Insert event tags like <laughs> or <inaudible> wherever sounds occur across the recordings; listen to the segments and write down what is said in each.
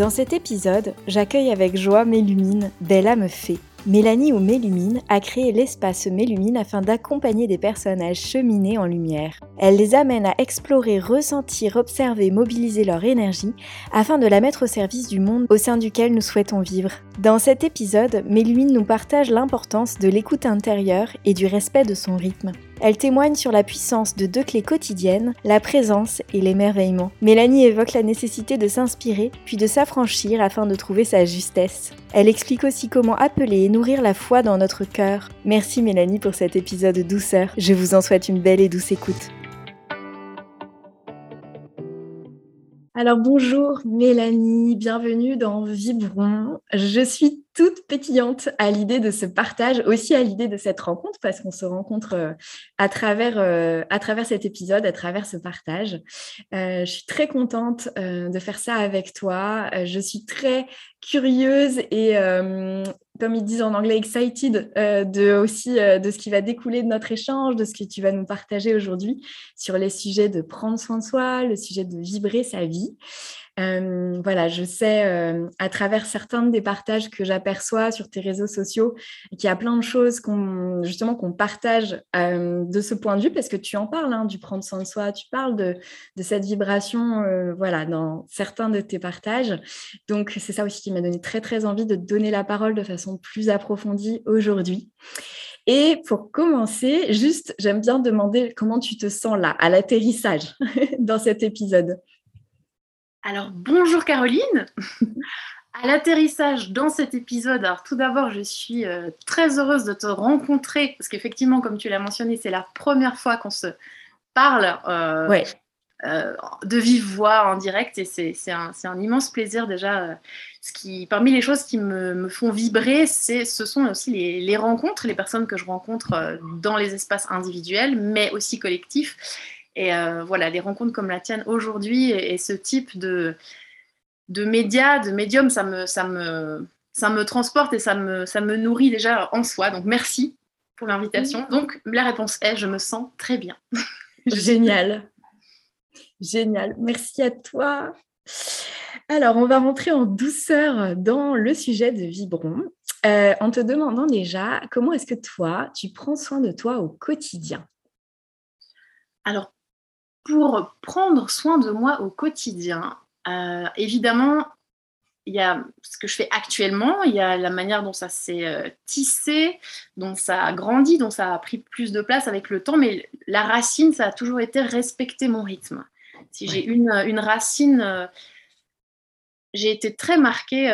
Dans cet épisode, j'accueille avec joie Mélumine, belle âme fée. Mélanie ou Mélumine a créé l'espace Mélumine afin d'accompagner des personnages cheminés en lumière. Elle les amène à explorer, ressentir, observer, mobiliser leur énergie afin de la mettre au service du monde au sein duquel nous souhaitons vivre. Dans cet épisode, Mélumine nous partage l'importance de l'écoute intérieure et du respect de son rythme. Elle témoigne sur la puissance de deux clés quotidiennes, la présence et l'émerveillement. Mélanie évoque la nécessité de s'inspirer, puis de s'affranchir afin de trouver sa justesse. Elle explique aussi comment appeler et nourrir la foi dans notre cœur. Merci Mélanie pour cet épisode de douceur. Je vous en souhaite une belle et douce écoute. Alors bonjour Mélanie, bienvenue dans Vibron. Je suis toute pétillante à l'idée de ce partage, aussi à l'idée de cette rencontre, parce qu'on se rencontre euh, à travers, euh, à travers cet épisode, à travers ce partage. Euh, je suis très contente de faire ça avec toi. je suis très curieuse et, comme ils disent en anglais, excited aussi de ce qui va découler de notre échange, de ce que tu vas nous partager aujourd'hui sur les sujets de prendre soin de soi, le sujet de vibrer sa vie. Euh, voilà, je sais euh, à travers certains des partages que j'aperçois sur tes réseaux sociaux qu'il y a plein de choses qu'on justement qu'on partage euh, de ce point de vue parce que tu en parles hein, du prendre soin de soi, tu parles de, de cette vibration voilà dans certains de tes partages. Donc c'est ça aussi qui m'a donné très très envie de te donner la parole de façon plus approfondie aujourd'hui. Et pour commencer, juste, j'aime bien demander comment tu te sens là, à l'atterrissage <laughs> dans cet épisode. Alors, bonjour Caroline. <laughs> à l'atterrissage dans cet épisode, alors tout d'abord, je suis euh, très heureuse de te rencontrer parce qu'effectivement, comme tu l'as mentionné, c'est la première fois qu'on se parle euh, euh, de vive voix en direct et c'est un, immense plaisir déjà. ce qui, parmi les choses qui me, font vibrer, ce sont aussi les, les, rencontres, les personnes que je rencontre dans les espaces individuels, mais aussi collectifs. Et euh, voilà, des rencontres comme la tienne aujourd'hui et, ce type de, de médias, de médiums, ça me, ça, me, ça me transporte et ça me, ça me nourrit déjà en soi. Donc merci pour l'invitation. Donc la réponse est, je me sens très bien. <laughs> Génial. Génial. Merci à toi. Alors, on va rentrer en douceur dans le sujet de Vibron euh, en te demandant déjà comment est-ce que toi, tu prends soin de toi au quotidien? Alors, pour prendre soin de moi au quotidien, euh, évidemment, il y a ce que je fais actuellement, il y a la manière dont ça s'est euh, tissé, dont ça a grandi, dont ça a pris plus de place avec le temps, mais la racine, ça a toujours été respecter mon rythme. Si j'ai une, une, racine, euh, j'ai été très marquée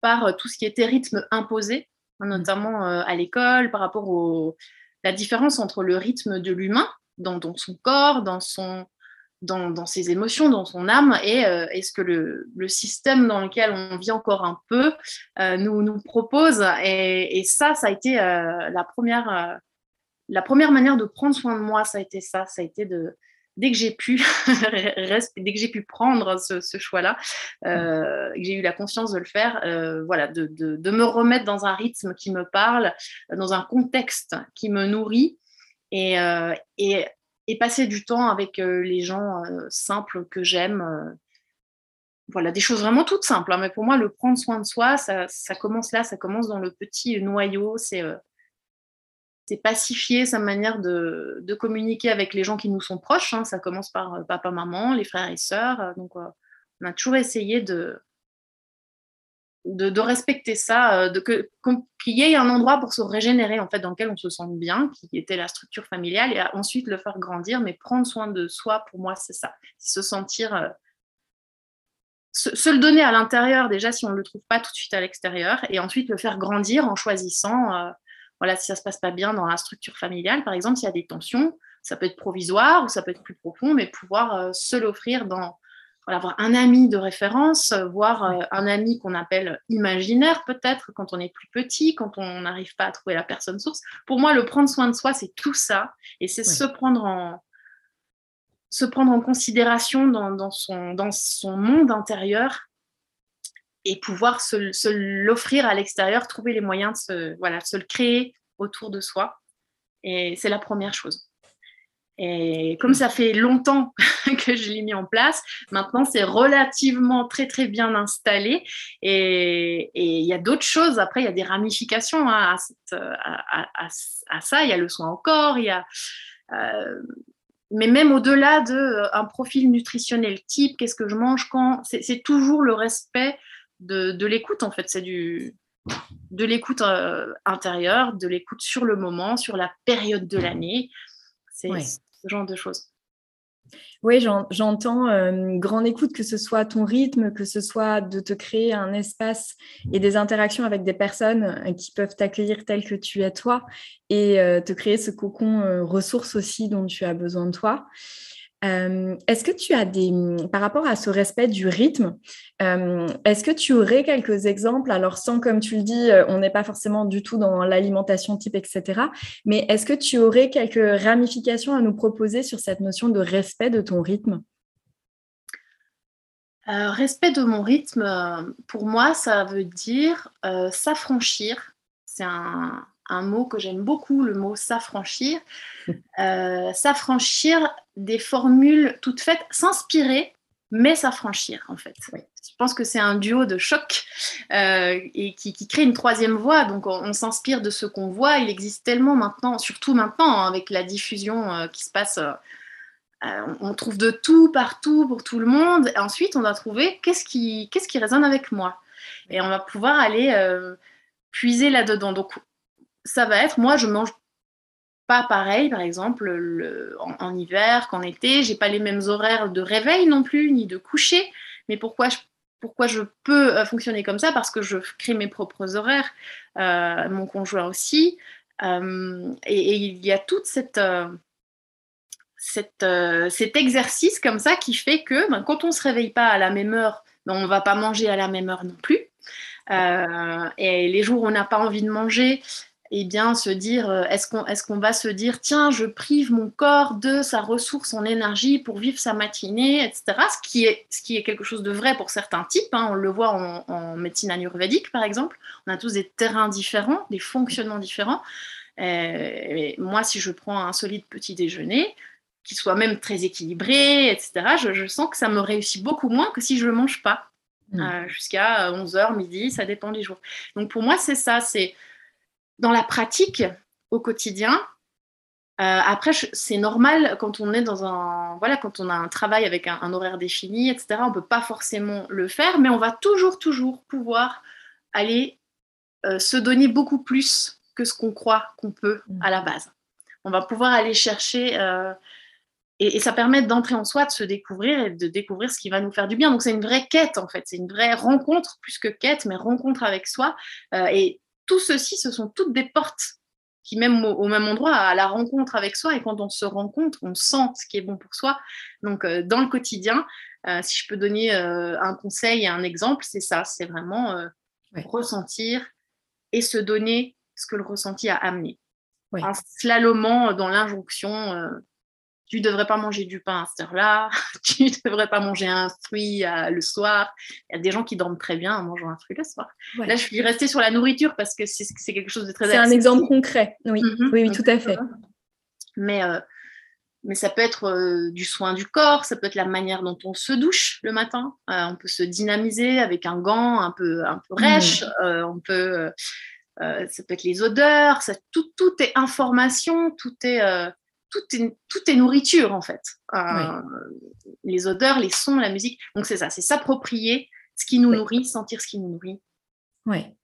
par tout ce qui était rythme imposé, mmh. notamment à l'école, par rapport à la différence entre le rythme de l'humain, dans, son corps, dans, son, dans, ses émotions, dans son âme, et est-ce euh, que le, système dans lequel on vit encore un peu euh, nous, nous propose. Et, ça, ça a été euh, la, première, la première manière de prendre soin de moi, ça a été ça, ça a été de... Dès que j'ai pu, <laughs> dès que j'ai pu prendre ce, choix-là, que j'ai eu la conscience de le faire, voilà, de, de, me remettre dans un rythme qui me parle, dans un contexte qui me nourrit, et, euh, et, passer du temps avec euh, les gens euh, simples que j'aime. voilà, des choses vraiment toutes simples. Hein, mais pour moi, le prendre soin de soi, ça, commence là, ça commence dans le petit noyau. C'est pacifier sa manière de, de, communiquer avec les gens qui nous sont proches. Hein. Ça commence par papa, maman, les frères et sœurs. Donc, on a toujours essayé de, de, respecter ça, euh, de qu'il y ait un endroit pour se régénérer en fait dans lequel on se sente bien, qui était la structure familiale, et ensuite le faire grandir. Mais prendre soin de soi, pour moi, c'est ça, se sentir, euh, se, le donner à l'intérieur déjà si on ne le trouve pas tout de suite à l'extérieur, et ensuite le faire grandir en choisissant. Euh, voilà, si ça se passe pas bien dans la structure familiale, par exemple, s'il y a des tensions, ça peut être provisoire ou ça peut être plus profond, mais pouvoir se l'offrir dans avoir un ami de référence, euh, voir euh, un ami qu'on appelle imaginaire peut-être quand on est plus petit, quand on n'arrive pas à trouver la personne source. Pour moi, le prendre soin de soi, c'est tout ça, et c'est se prendre en se prendre en considération dans, son, dans son monde intérieur et pouvoir se, l'offrir à l'extérieur, trouver les moyens de se, voilà, se le créer autour de soi. Et c'est la première chose. Et comme ça fait longtemps <laughs> que je l'ai mis en place, maintenant c'est relativement très très bien installé. Et il y a d'autres choses. Après, il y a des ramifications hein, à, ça. Il y a le soin au corps. Il y a, euh, mais même au-delà d'un euh, profil nutritionnel type, qu'est-ce que je mange quand, c'est toujours le respect de, l'écoute en fait. C'est du de l'écoute euh, intérieure, de l'écoute sur le moment, sur la période de l'année. C'est ce genre de choses. Oui, j'entends euh, grande écoute, que ce soit ton rythme, que ce soit de te créer un espace et des interactions avec des personnes euh, qui peuvent t'accueillir tel que tu es toi et euh, te créer ce cocon ressources aussi dont tu as besoin de toi. Euh, est-ce que tu as des, par rapport à ce respect du rythme, euh, est-ce que tu aurais quelques exemples, alors sans, comme tu le dis, euh, on n'est pas forcément du tout dans l'alimentation type, etc., mais est-ce que tu aurais quelques ramifications à nous proposer sur cette notion de respect de ton rythme? Respect de mon rythme, pour moi, ça veut dire s'affranchir. C'est un, un mot que j'aime beaucoup, le mot s'affranchir. <laughs> Euh, s'affranchir des formules toutes faites, s'inspirer, mais s'affranchir en fait. Je pense que c'est un duo de choc euh, et qui, crée une troisième voie. Donc on, s'inspire de ce qu'on voit. Il existe tellement maintenant, surtout maintenant hein, avec la diffusion euh, qui se passe. on trouve de tout partout pour tout le monde. Et ensuite, on va trouver qu'est-ce qui, qu'est-ce qui résonne avec moi. Et on va pouvoir aller puiser là-dedans. Donc ça va être, moi, je mange pas pareil, par exemple, en, hiver qu'en été. J'ai pas les mêmes horaires de réveil non plus, ni de coucher. Mais pourquoi je, pourquoi je peux euh, fonctionner comme ça? Parce que je crée mes propres horaires, euh, mon conjoint aussi. Euh, et, il y a toute cette, cet exercice comme ça qui fait que ben, quand on ne se réveille pas à la même heure, ben, on ne va pas manger à la même heure non plus. et les jours où on n'a pas envie de manger, et bien, se dire, euh, est-ce qu'on est va se dire, tiens, je prive mon corps de sa ressource en énergie pour vivre sa matinée, etc. Ce qui est, ce qui est quelque chose de vrai pour certains types. Hein. on le voit en, médecine ayurvédique, par exemple. On a tous des terrains différents, des fonctionnements différents. Euh, moi, si je prends un solide petit déjeuner, qui soit même très équilibré, etc., je, sens que ça me réussit beaucoup moins que si je ne mange pas. Mmh. Euh, jusqu'à 11h, midi, ça dépend des jours. Donc pour moi, c'est ça, c'est dans la pratique au quotidien, euh, après, c'est normal quand on est dans un voilà, quand on a un travail avec un, horaire défini, etc. On peut pas forcément le faire, mais on va toujours, toujours pouvoir aller euh, se donner beaucoup plus que ce qu'on croit qu'on peut mmh. à la base. On va pouvoir aller chercher euh, et, et, ça permet d'entrer en soi, de se découvrir et de découvrir ce qui va nous faire du bien. Donc c'est une vraie quête en fait, c'est une vraie rencontre plus que quête, mais rencontre avec soi. et tout ceci, ce sont toutes des portes qui, même au, même endroit, à la rencontre avec soi. Et quand on se rencontre, on sent ce qui est bon pour soi. Donc, euh, dans le quotidien, euh, si je peux donner euh, un conseil et un exemple, c'est ça c'est vraiment ressentir et se donner ce que le ressenti a amené. En slalomant dans l'injonction tu devrais pas manger du pain à cette heure-là, <laughs> tu devrais pas manger un fruit euh, le soir. Il y a des gens qui dorment très bien en mangeant un fruit le soir. Là, je suis restée sur la nourriture parce que c'est quelque chose de très. C'est un exemple concret, oui, mhm. oui, tout à fait. Mais, euh, mais ça peut être euh, du soin du corps, ça peut être la manière dont on se douche le matin. on peut se dynamiser avec un gant un peu, un peu rêche. Mhm. on peut, ça peut être les odeurs. Ça, tout, tout est information, tout est tout est, tout est nourriture en fait. Euh, les odeurs, les sons, la musique. Donc c'est ça, c'est s'approprier ce qui nous nourrit, sentir ce qui nous nourrit Ouais.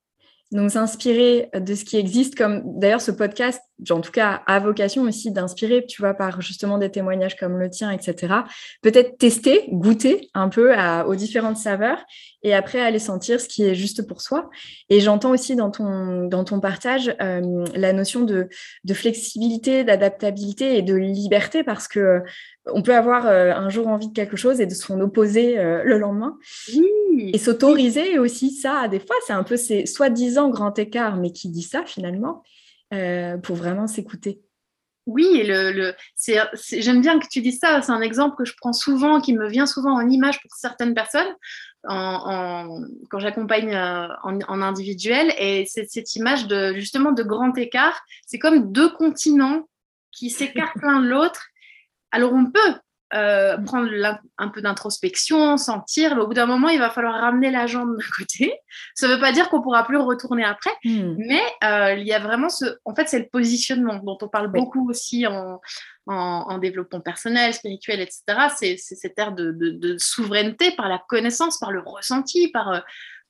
Donc, s'inspirer de ce qui existe, comme d'ailleurs ce podcast, en tout cas, a vocation aussi d'inspirer, tu vois, par justement des témoignages comme le tien, etc. Peut-être tester, goûter un peu aux différentes saveurs et après aller sentir ce qui est juste pour soi. Et j'entends aussi dans ton, dans ton partage euh, la notion de, de flexibilité, d'adaptabilité et de liberté parce que on peut avoir euh, un jour envie de quelque chose et de s'en opposer euh, le lendemain. Et s'autoriser aussi ça, des fois, c'est un peu ces soi-disant grand écart, mais qui dit ça finalement, euh, pour vraiment s'écouter. Oui, le, le j'aime bien que tu dises ça. C'est un exemple que je prends souvent, qui me vient souvent en image pour certaines personnes en, quand j'accompagne en, en, individuel. Et c'est cette image de justement de grand écart. C'est comme deux continents qui s'écartent l'un de l'autre alors on peut euh, prendre un peu d'introspection, sentir, mais au bout d'un moment, il va falloir ramener la jambe d'un <laughs> côté. Ça ne veut pas dire qu'on pourra plus retourner après, hmm. mais euh, il y a vraiment ce... En fait, c'est le positionnement dont on parle beaucoup aussi en, développement personnel, spirituel, etc. C'est cette ère de, souveraineté par la connaissance, par le ressenti, par... Euh,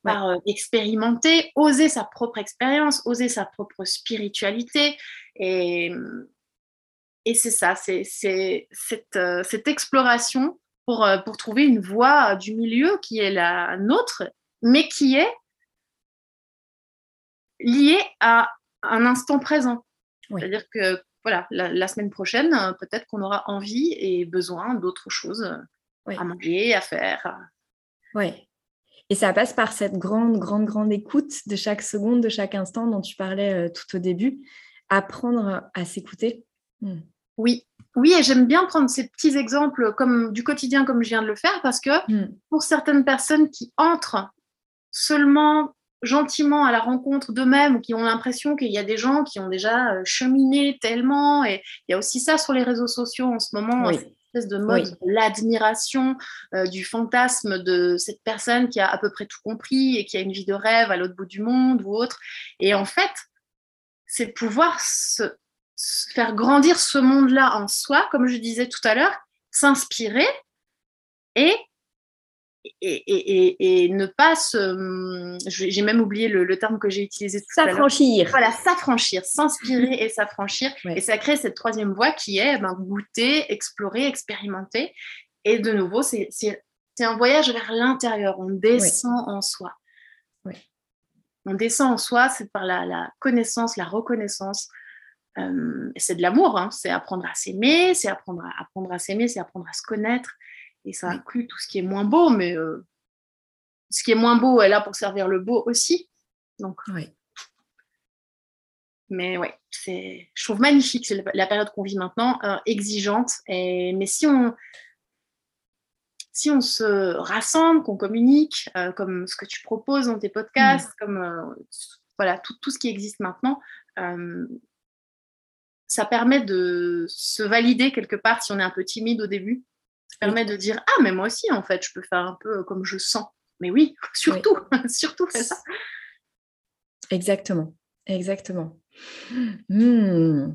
par expérimenter, oser sa propre expérience, oser sa propre spiritualité. Et, et c'est ça, c'est cette, euh, cette, exploration pour, euh, pour trouver une voie du milieu qui est la nôtre, mais qui est liée à un instant présent. C'est-à-dire que voilà, la, semaine prochaine, euh, peut-être qu'on aura envie et besoin d'autres choses à manger, à faire. Oui. Et ça passe par cette grande, grande, grande écoute de chaque seconde, de chaque instant dont tu parlais tout au début. Apprendre à s'écouter. Hmm. Oui, oui, et j'aime bien prendre ces petits exemples comme du quotidien, comme je viens de le faire, parce que hmm. pour certaines personnes qui entrent seulement gentiment à la rencontre d'eux-mêmes ou qui ont l'impression qu'il y a des gens qui ont déjà euh, cheminé tellement, et il y a aussi ça sur les réseaux sociaux en ce moment, cette espèce de mode l'admiration, euh, du fantasme de cette personne qui a à peu près tout compris et qui a une vie de rêve à l'autre bout du monde ou autre. Et en fait, c'est pouvoir se faire grandir ce monde-là en soi, comme je disais tout à l'heure, s'inspirer et et, ne pas se. J'ai même oublié le, terme que j'ai utilisé tout à l'heure. S'affranchir. Voilà, s'affranchir, s'inspirer et s'affranchir. Et ça crée cette troisième voie qui est ben, goûter, explorer, expérimenter. Et de nouveau, c'est un voyage vers l'intérieur. On descend en soi. On descend en soi, c'est par la, la, connaissance, la reconnaissance, euh, c'est de l'amour, hein. c'est apprendre à s'aimer, c'est apprendre à, apprendre à s'aimer, c'est apprendre à se connaître. Et ça inclut tout ce qui est moins beau, mais euh, ce qui est moins beau est là pour servir le beau aussi. Donc, oui. Mais ouais, c'est, je trouve magnifique c'est la période qu'on vit maintenant, euh, exigeante. Et, mais si on, si on se rassemble, qu'on communique, comme ce que tu proposes dans tes podcasts, mmh. comme voilà tout, tout, ce qui existe maintenant, ça permet de se valider quelque part si on est un peu timide au début. Ça permet de dire Ah, mais moi aussi, en fait, je peux faire un peu comme je sens. Mais oui, <laughs> surtout, <laughs> surtout fais ça. Exactement, exactement. Hmm.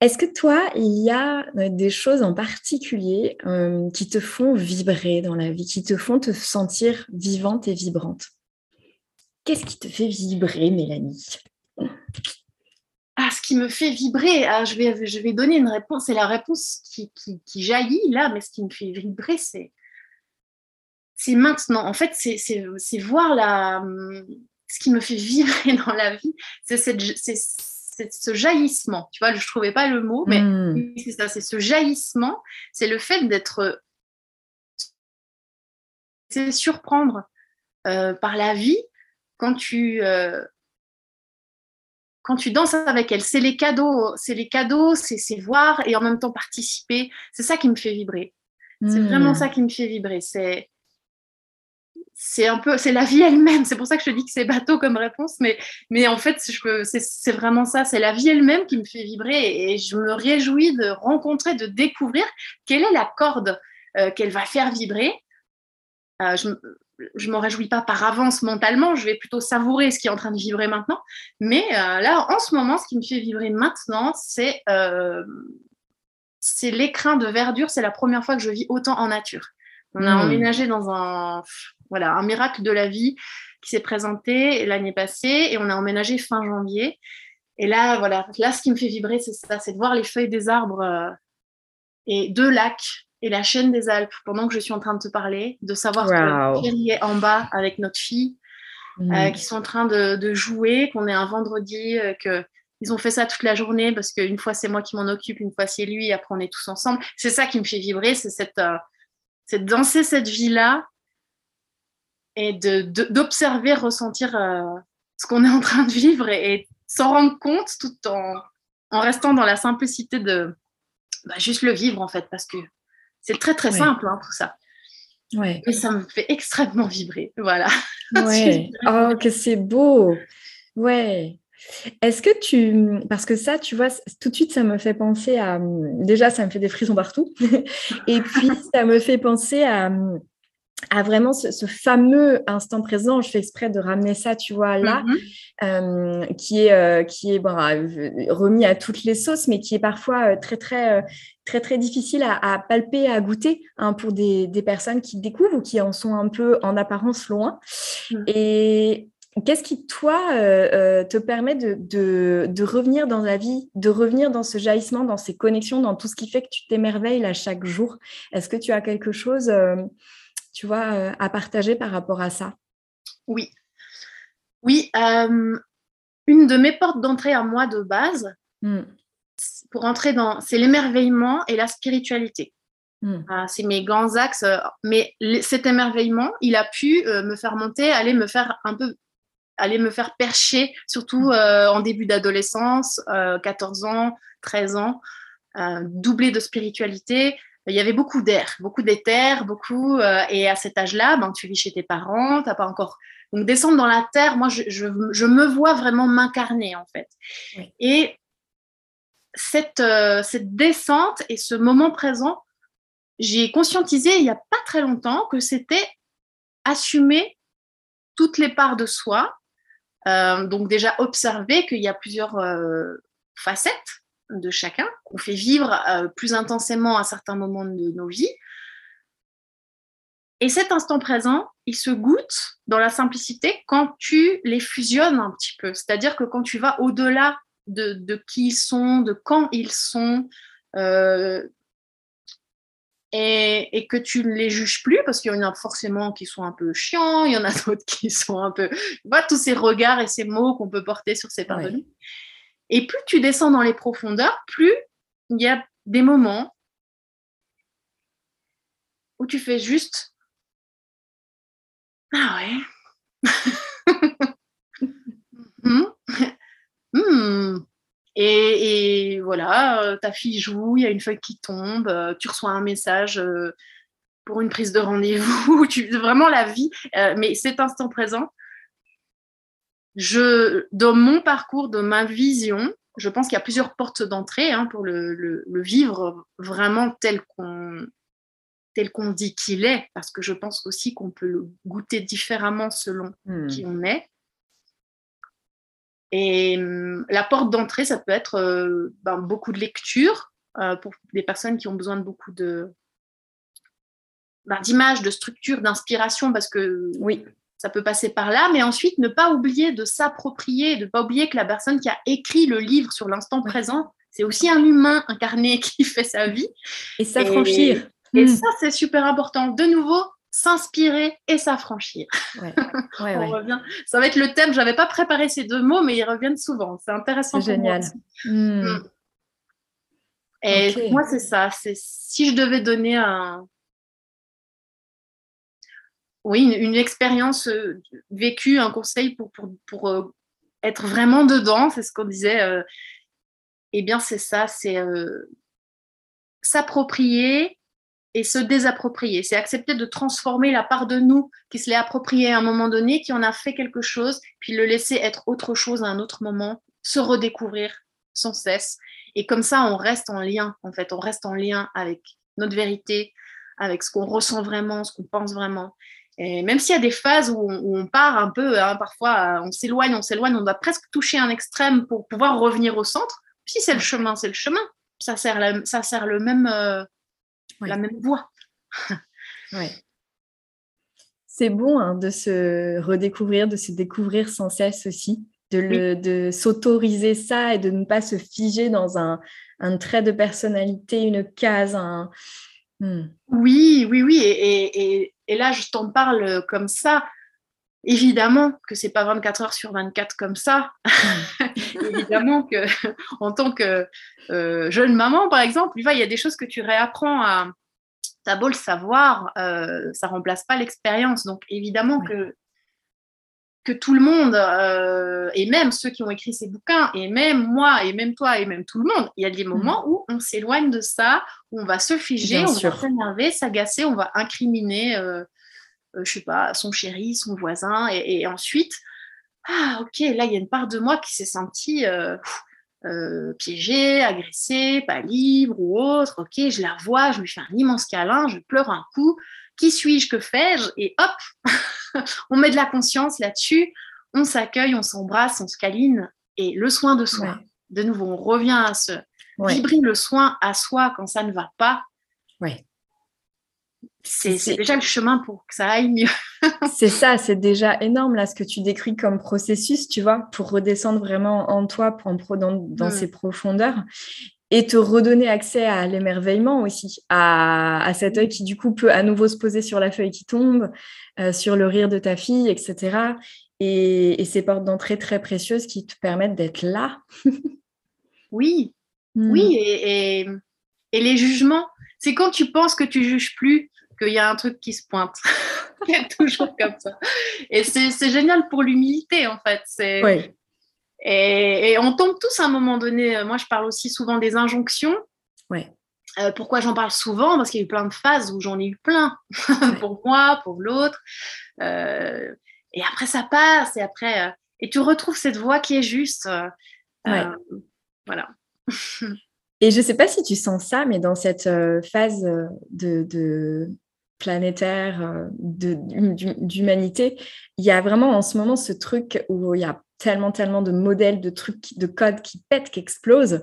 Est-ce que toi, il y a euh, des choses en particulier euh, qui te font vibrer dans la vie, qui te font te sentir vivante et vibrante? Qu'est-ce qui te fait vibrer, Mélanie? Qui me fait vibrer, ah, je, vais, je vais donner une réponse, c'est la réponse qui, qui, jaillit là, mais ce qui me fait vibrer, c'est, c'est maintenant. En fait, c'est, c'est, voir la, ce qui me fait vibrer dans la vie, c'est, cette, c'est, ce jaillissement. Tu vois, je ne trouvais pas le mot, mais hmm. c'est ça, c'est ce jaillissement, c'est le fait d'être. C'est surprendre euh, par la vie quand tu. Euh, quand tu danses avec elle, c'est les cadeaux, c'est les cadeaux, c'est voir et en même temps participer. C'est ça qui me fait vibrer. C'est vraiment hmm. ça qui me fait vibrer. C'est c'est un peu, c'est la vie elle-même. C'est pour ça que je te dis que c'est bateau comme réponse, mais, mais en fait, c'est vraiment ça. C'est la vie elle-même qui me fait vibrer et je me réjouis de rencontrer, de découvrir quelle est la corde euh, qu'elle va faire vibrer. Euh, je, je m'en réjouis pas par avance mentalement, je vais plutôt savourer ce qui est en train de vibrer maintenant. Mais euh, là, en ce moment, ce qui me fait vibrer maintenant, c'est euh, l'écrin de verdure. C'est la première fois que je vis autant en nature. On a hmm. emménagé dans un, voilà, un miracle de la vie. qui s'est présenté l'année passée et on a emménagé fin janvier. Et là, voilà, là, ce qui me fait vibrer, c'est ça, c'est de voir les feuilles des arbres euh, et deux lacs et la chaîne des Alpes pendant que je suis en train de te parler, de savoir wow. que est en bas avec notre fille, mmh. euh, qui sont en train de, de jouer, qu'on est un vendredi, euh, que ils ont fait ça toute la journée parce qu'une fois c'est moi qui m'en occupe, une fois c'est lui, après on est tous ensemble. C'est ça qui me fait vibrer, c'est cette, euh, c'est danser cette vie-là et d'observer, de, ressentir euh, ce qu'on est en train de vivre et, et s'en rendre compte tout en, en restant dans la simplicité de bah, juste le vivre en fait parce que c'est très très simple hein, tout ça. Ouais. Mais ça me fait extrêmement vibrer. Voilà. <laughs> Ouais. oh, que c'est beau. Ouais. Est-ce que tu... Parce que ça, tu vois, tout de suite, ça me fait penser à... Déjà, ça me fait des frissons partout. <laughs> Et puis, ça me fait penser à, à vraiment ce, fameux instant présent. Je fais exprès de ramener ça, tu vois, là, mm -hmm. euh, qui est, euh, qui est bon, remis à toutes les sauces, mais qui est parfois euh, très, très, très, très difficile à, à palper, à goûter hein, pour des, des, personnes qui découvrent ou qui en sont un peu en apparence loin. Mm -hmm. Et Qu'est-ce qui, toi, euh, euh, te permet de, de, de, revenir dans la vie, de revenir dans ce jaillissement, dans ces connexions, dans tout ce qui fait que tu t'émerveilles à chaque jour? Est-ce que tu as quelque chose, euh, tu vois, euh, à partager par rapport à ça? Oui. Oui. Euh, une de mes portes d'entrée à moi de base, mm. pour entrer dans, c'est l'émerveillement et la spiritualité. Mm. Ah, c'est mes grands axes. Mais cet émerveillement, il a pu me faire monter, aller me faire un peu aller me faire percher, surtout mm. euh, en début d'adolescence, euh, 14 ans, 13 ans, euh, doublé de spiritualité. Il y avait beaucoup d'air, beaucoup d'éther, beaucoup. Euh, et à cet âge-là, ben, tu vis chez tes parents, t'as pas encore. Donc descendre dans la terre, moi, je, je, je me vois vraiment m'incarner en fait. Oui. Et cette, euh, cette descente et ce moment présent, j'ai conscientisé il n'y a pas très longtemps que c'était assumer toutes les parts de soi, euh, donc déjà observer qu'il y a plusieurs facettes de chacun, qu'on fait vivre euh, plus intensément à certains moments de nos vies. Et cet instant présent, il se goûte dans la simplicité quand tu les fusionnes un petit peu. C'est-à-dire que quand tu vas au-delà de, de, qui ils sont, de quand ils sont, euh, et, et, que tu ne les juges plus, parce qu'il y en a forcément qui sont un peu chiants, il y en a <laughs> d'autres qui sont un peu... Tu vois, tous ces regards et ces mots qu'on peut porter sur ces parvenus. Ouais. Et plus tu descends dans les profondeurs, plus il y a des moments où tu fais juste... Ah ouais. <laughs> mmh. Mmh. Et, voilà, euh, ta fille joue, il y a une feuille qui tombe, euh, tu reçois un message euh, pour une prise de rendez-vous, <laughs> vraiment la vie. Mais cet instant présent, je, dans mon parcours, de ma vision, je pense qu'il y a plusieurs portes d'entrée hein, pour le, le, le, vivre vraiment tel qu'on tel qu'on dit qu'il est, parce que je pense aussi qu'on peut le goûter différemment selon mmh. qui on est. Et euh, la porte d'entrée, ça peut être euh, ben, beaucoup de lecture euh, pour des personnes qui ont besoin de beaucoup de ben, d'images, de structures, d'inspiration, parce que oui, ça peut passer par là. Mais ensuite, ne pas oublier de s'approprier, de ne pas oublier que la personne qui a écrit le livre sur l'instant présent, c'est aussi un humain incarné <laughs> qui fait sa vie. Et s'affranchir. Et, et mmh. ça, c'est super important. De nouveau, s'inspirer et s'affranchir. Ouais. <laughs> Ouais, On revient. Ça va être le thème. J'avais pas préparé ces deux mots, mais ils reviennent souvent. C'est intéressant. C'est génial. Mmh. Et okay. moi, c'est ça. C'est si je devais donner un, oui, une, expérience euh, vécue, un conseil pour pour, pour euh, être vraiment dedans, c'est ce qu'on disait. Euh, eh bien, c'est ça. C'est s'approprier et se désapproprier. C'est accepter de transformer la part de nous qui se l'est appropriée à un moment donné, qui en a fait quelque chose, puis le laisser être autre chose à un autre moment, se redécouvrir sans cesse. Et comme ça, on reste en lien, en fait, on reste en lien avec notre vérité, avec ce qu'on ressent vraiment, ce qu'on pense vraiment. Et même s'il y a des phases où on, où on part un peu, hein, parfois on s'éloigne, on s'éloigne, on doit presque toucher un extrême pour pouvoir revenir au centre. Si c'est le chemin, c'est le chemin. Ça sert, la, ça sert le même, euh, oui. la même voix. <laughs> oui. C'est bon hein, de se redécouvrir, de se découvrir sans cesse aussi, de, de s'autoriser ça et de ne pas se figer dans un, un trait de personnalité, une case. Un... Hmm. Oui, oui, oui. Et, et, et, là, je t'en parle comme ça. Évidemment que c'est pas 24 heures sur 24 comme ça. Hmm. <laughs> Évidemment que <laughs> en tant que euh, jeune maman, par exemple, il y a des choses que tu réapprends à. T'as beau le savoir, euh, ça remplace pas l'expérience. Donc évidemment que que tout le monde, euh, et même ceux qui ont écrit ces bouquins, et même moi, et même toi, et même tout le monde, il y a des moments mm. où on s'éloigne de ça, où on va se figer, on va s'énerver, s'agacer, on va incriminer, euh, euh, je sais pas, son chéri, son voisin, et, ensuite, ah ok, là il y a une part de moi qui s'est sentie piégée, agressée, pas libre ou autre, ok, je la vois, je me fais un immense câlin, je pleure un coup, qui suis-je, que fais-je Et hop, <laughs> on met de la conscience là-dessus, on s'accueille, on s'embrasse, on se câline. Et le soin de soi, de nouveau, on revient à ce vibrer le soin à soi quand ça ne va pas. Ouais. C'est déjà le chemin pour que ça aille mieux. <laughs> c'est ça, c'est déjà énorme là ce que tu décris comme processus, tu vois, pour redescendre vraiment en toi, pour en dans, dans mm. ces profondeurs et te redonner accès à l'émerveillement aussi, à, cet œil qui du coup peut à nouveau se poser sur la feuille qui tombe, euh, sur le rire de ta fille, etc. Et, ces portes d'entrée très précieuses qui te permettent d'être là. <laughs> oui, hmm. oui, et, et, les jugements, c'est quand tu penses que tu juges plus qu'il y a un truc qui se pointe. <laughs> Il y a toujours comme ça. Et c'est génial pour l'humilité, en fait. C'est oui. Et, on tombe tous à un moment donné. Euh, moi, je parle aussi souvent des injonctions. Ouais. Euh, pourquoi j'en parle souvent? Parce qu'il y a eu plein de phases où j'en ai eu plein, <laughs> pour moi, pour l'autre. Euh, et après, ça passe. Et après, et tu retrouves cette voix qui est juste. voilà. <laughs> et je ne sais pas si tu sens ça, mais dans cette phase de, de planétaire d'humanité, il y a vraiment en ce moment ce truc où il y a tellement, tellement de modèles, de trucs, de codes qui pètent, qui explosent,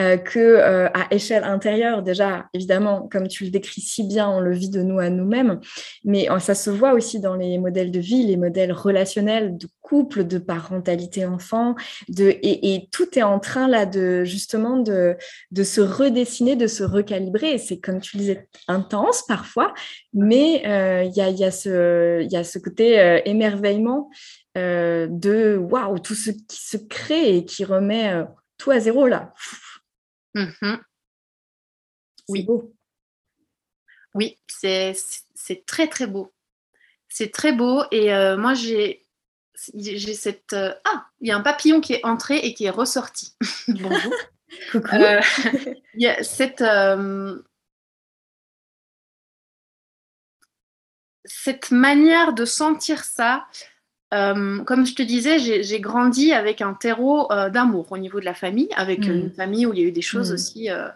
euh, que euh, à échelle intérieure, déjà, évidemment, comme tu le décris si bien, on le vit de nous à nous-mêmes, mais euh, ça se voit aussi dans les modèles de vie, les modèles relationnels de couple, de parentalité enfant, de, et, tout est en train là de justement de, de se redessiner, de se recalibrer. C'est comme tu disais, intense parfois, mais il y, a, y, a y a ce côté émerveillement euh, de waouh, tout ce qui se crée et qui remet euh, tout à zéro là. Mmh oui. beau. Oui, c'est très très beau. C'est très beau et euh, moi j'ai j'ai cette ah il y a un papillon qui est entré et qui est ressorti. <laughs> Bonjour. <laughs> Il y a cette cette manière de sentir ça, euh, comme je te disais, j'ai grandi avec un terreau euh, d'amour au niveau de la famille, avec mm. une famille où il y a eu des choses mm. aussi, euh,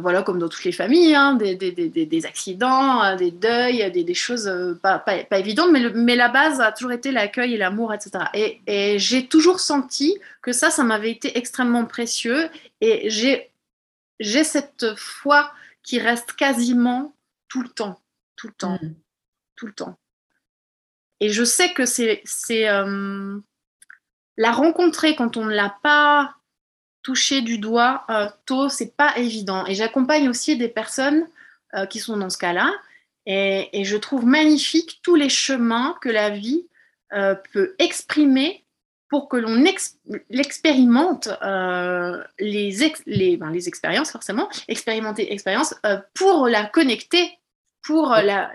voilà, comme dans toutes les familles, hein, des, des, des, des, accidents, des deuils, des, choses pas, pas, pas, évidentes, mais, mais, la base a toujours été l'accueil et l'amour, etc. Et, et j'ai toujours senti que ça, ça m'avait été extrêmement précieux, et j'ai cette foi qui reste quasiment tout le temps, tout le temps, mm. tout le temps. Et je sais que c'est euh, la rencontrer quand on ne l'a pas touché du doigt euh, tôt, c'est pas évident. Et j'accompagne aussi des personnes euh, qui sont dans ce cas-là. Et, je trouve magnifique tous les chemins que la vie euh, peut exprimer pour que l'on expérimente les, les, ben, les, expériences, forcément, expérimenter expérience pour la connecter, pour la,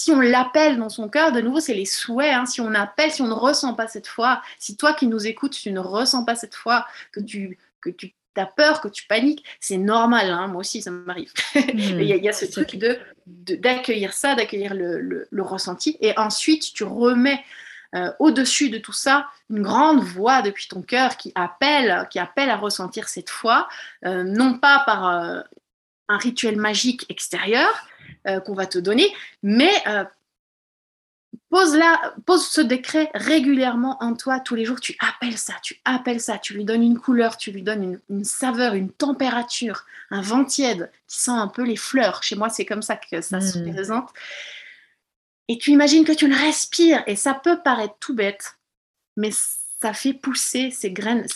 si on l'appelle dans son cœur, de nouveau, c'est les souhaits. Hein. si on appelle, si on ne ressent pas cette foi, si toi qui nous écoutes, tu ne ressens pas cette foi, que tu, que tu as peur, que tu paniques, c'est normal. Hein. moi aussi, ça m'arrive. <laughs> Il y, a ce truc de, d'accueillir ça, d'accueillir le, ressenti. Et ensuite, tu remets euh, au-dessus de tout ça une grande voix depuis ton cœur qui appelle, qui appelle à ressentir cette foi, euh, non pas par euh, un rituel magique extérieur, euh, qu'on va te donner, mais euh, pose, la, pose ce décret régulièrement en toi tous les jours. Tu appelles ça, tu appelles ça, tu lui donnes une couleur, tu lui donnes une, saveur, une température, un vent tiède qui sent un peu les fleurs. Chez moi, c'est comme ça que ça se mmh. présente. et tu imagines que tu le respires. Et ça peut paraître tout bête, mais ça fait pousser ces graines,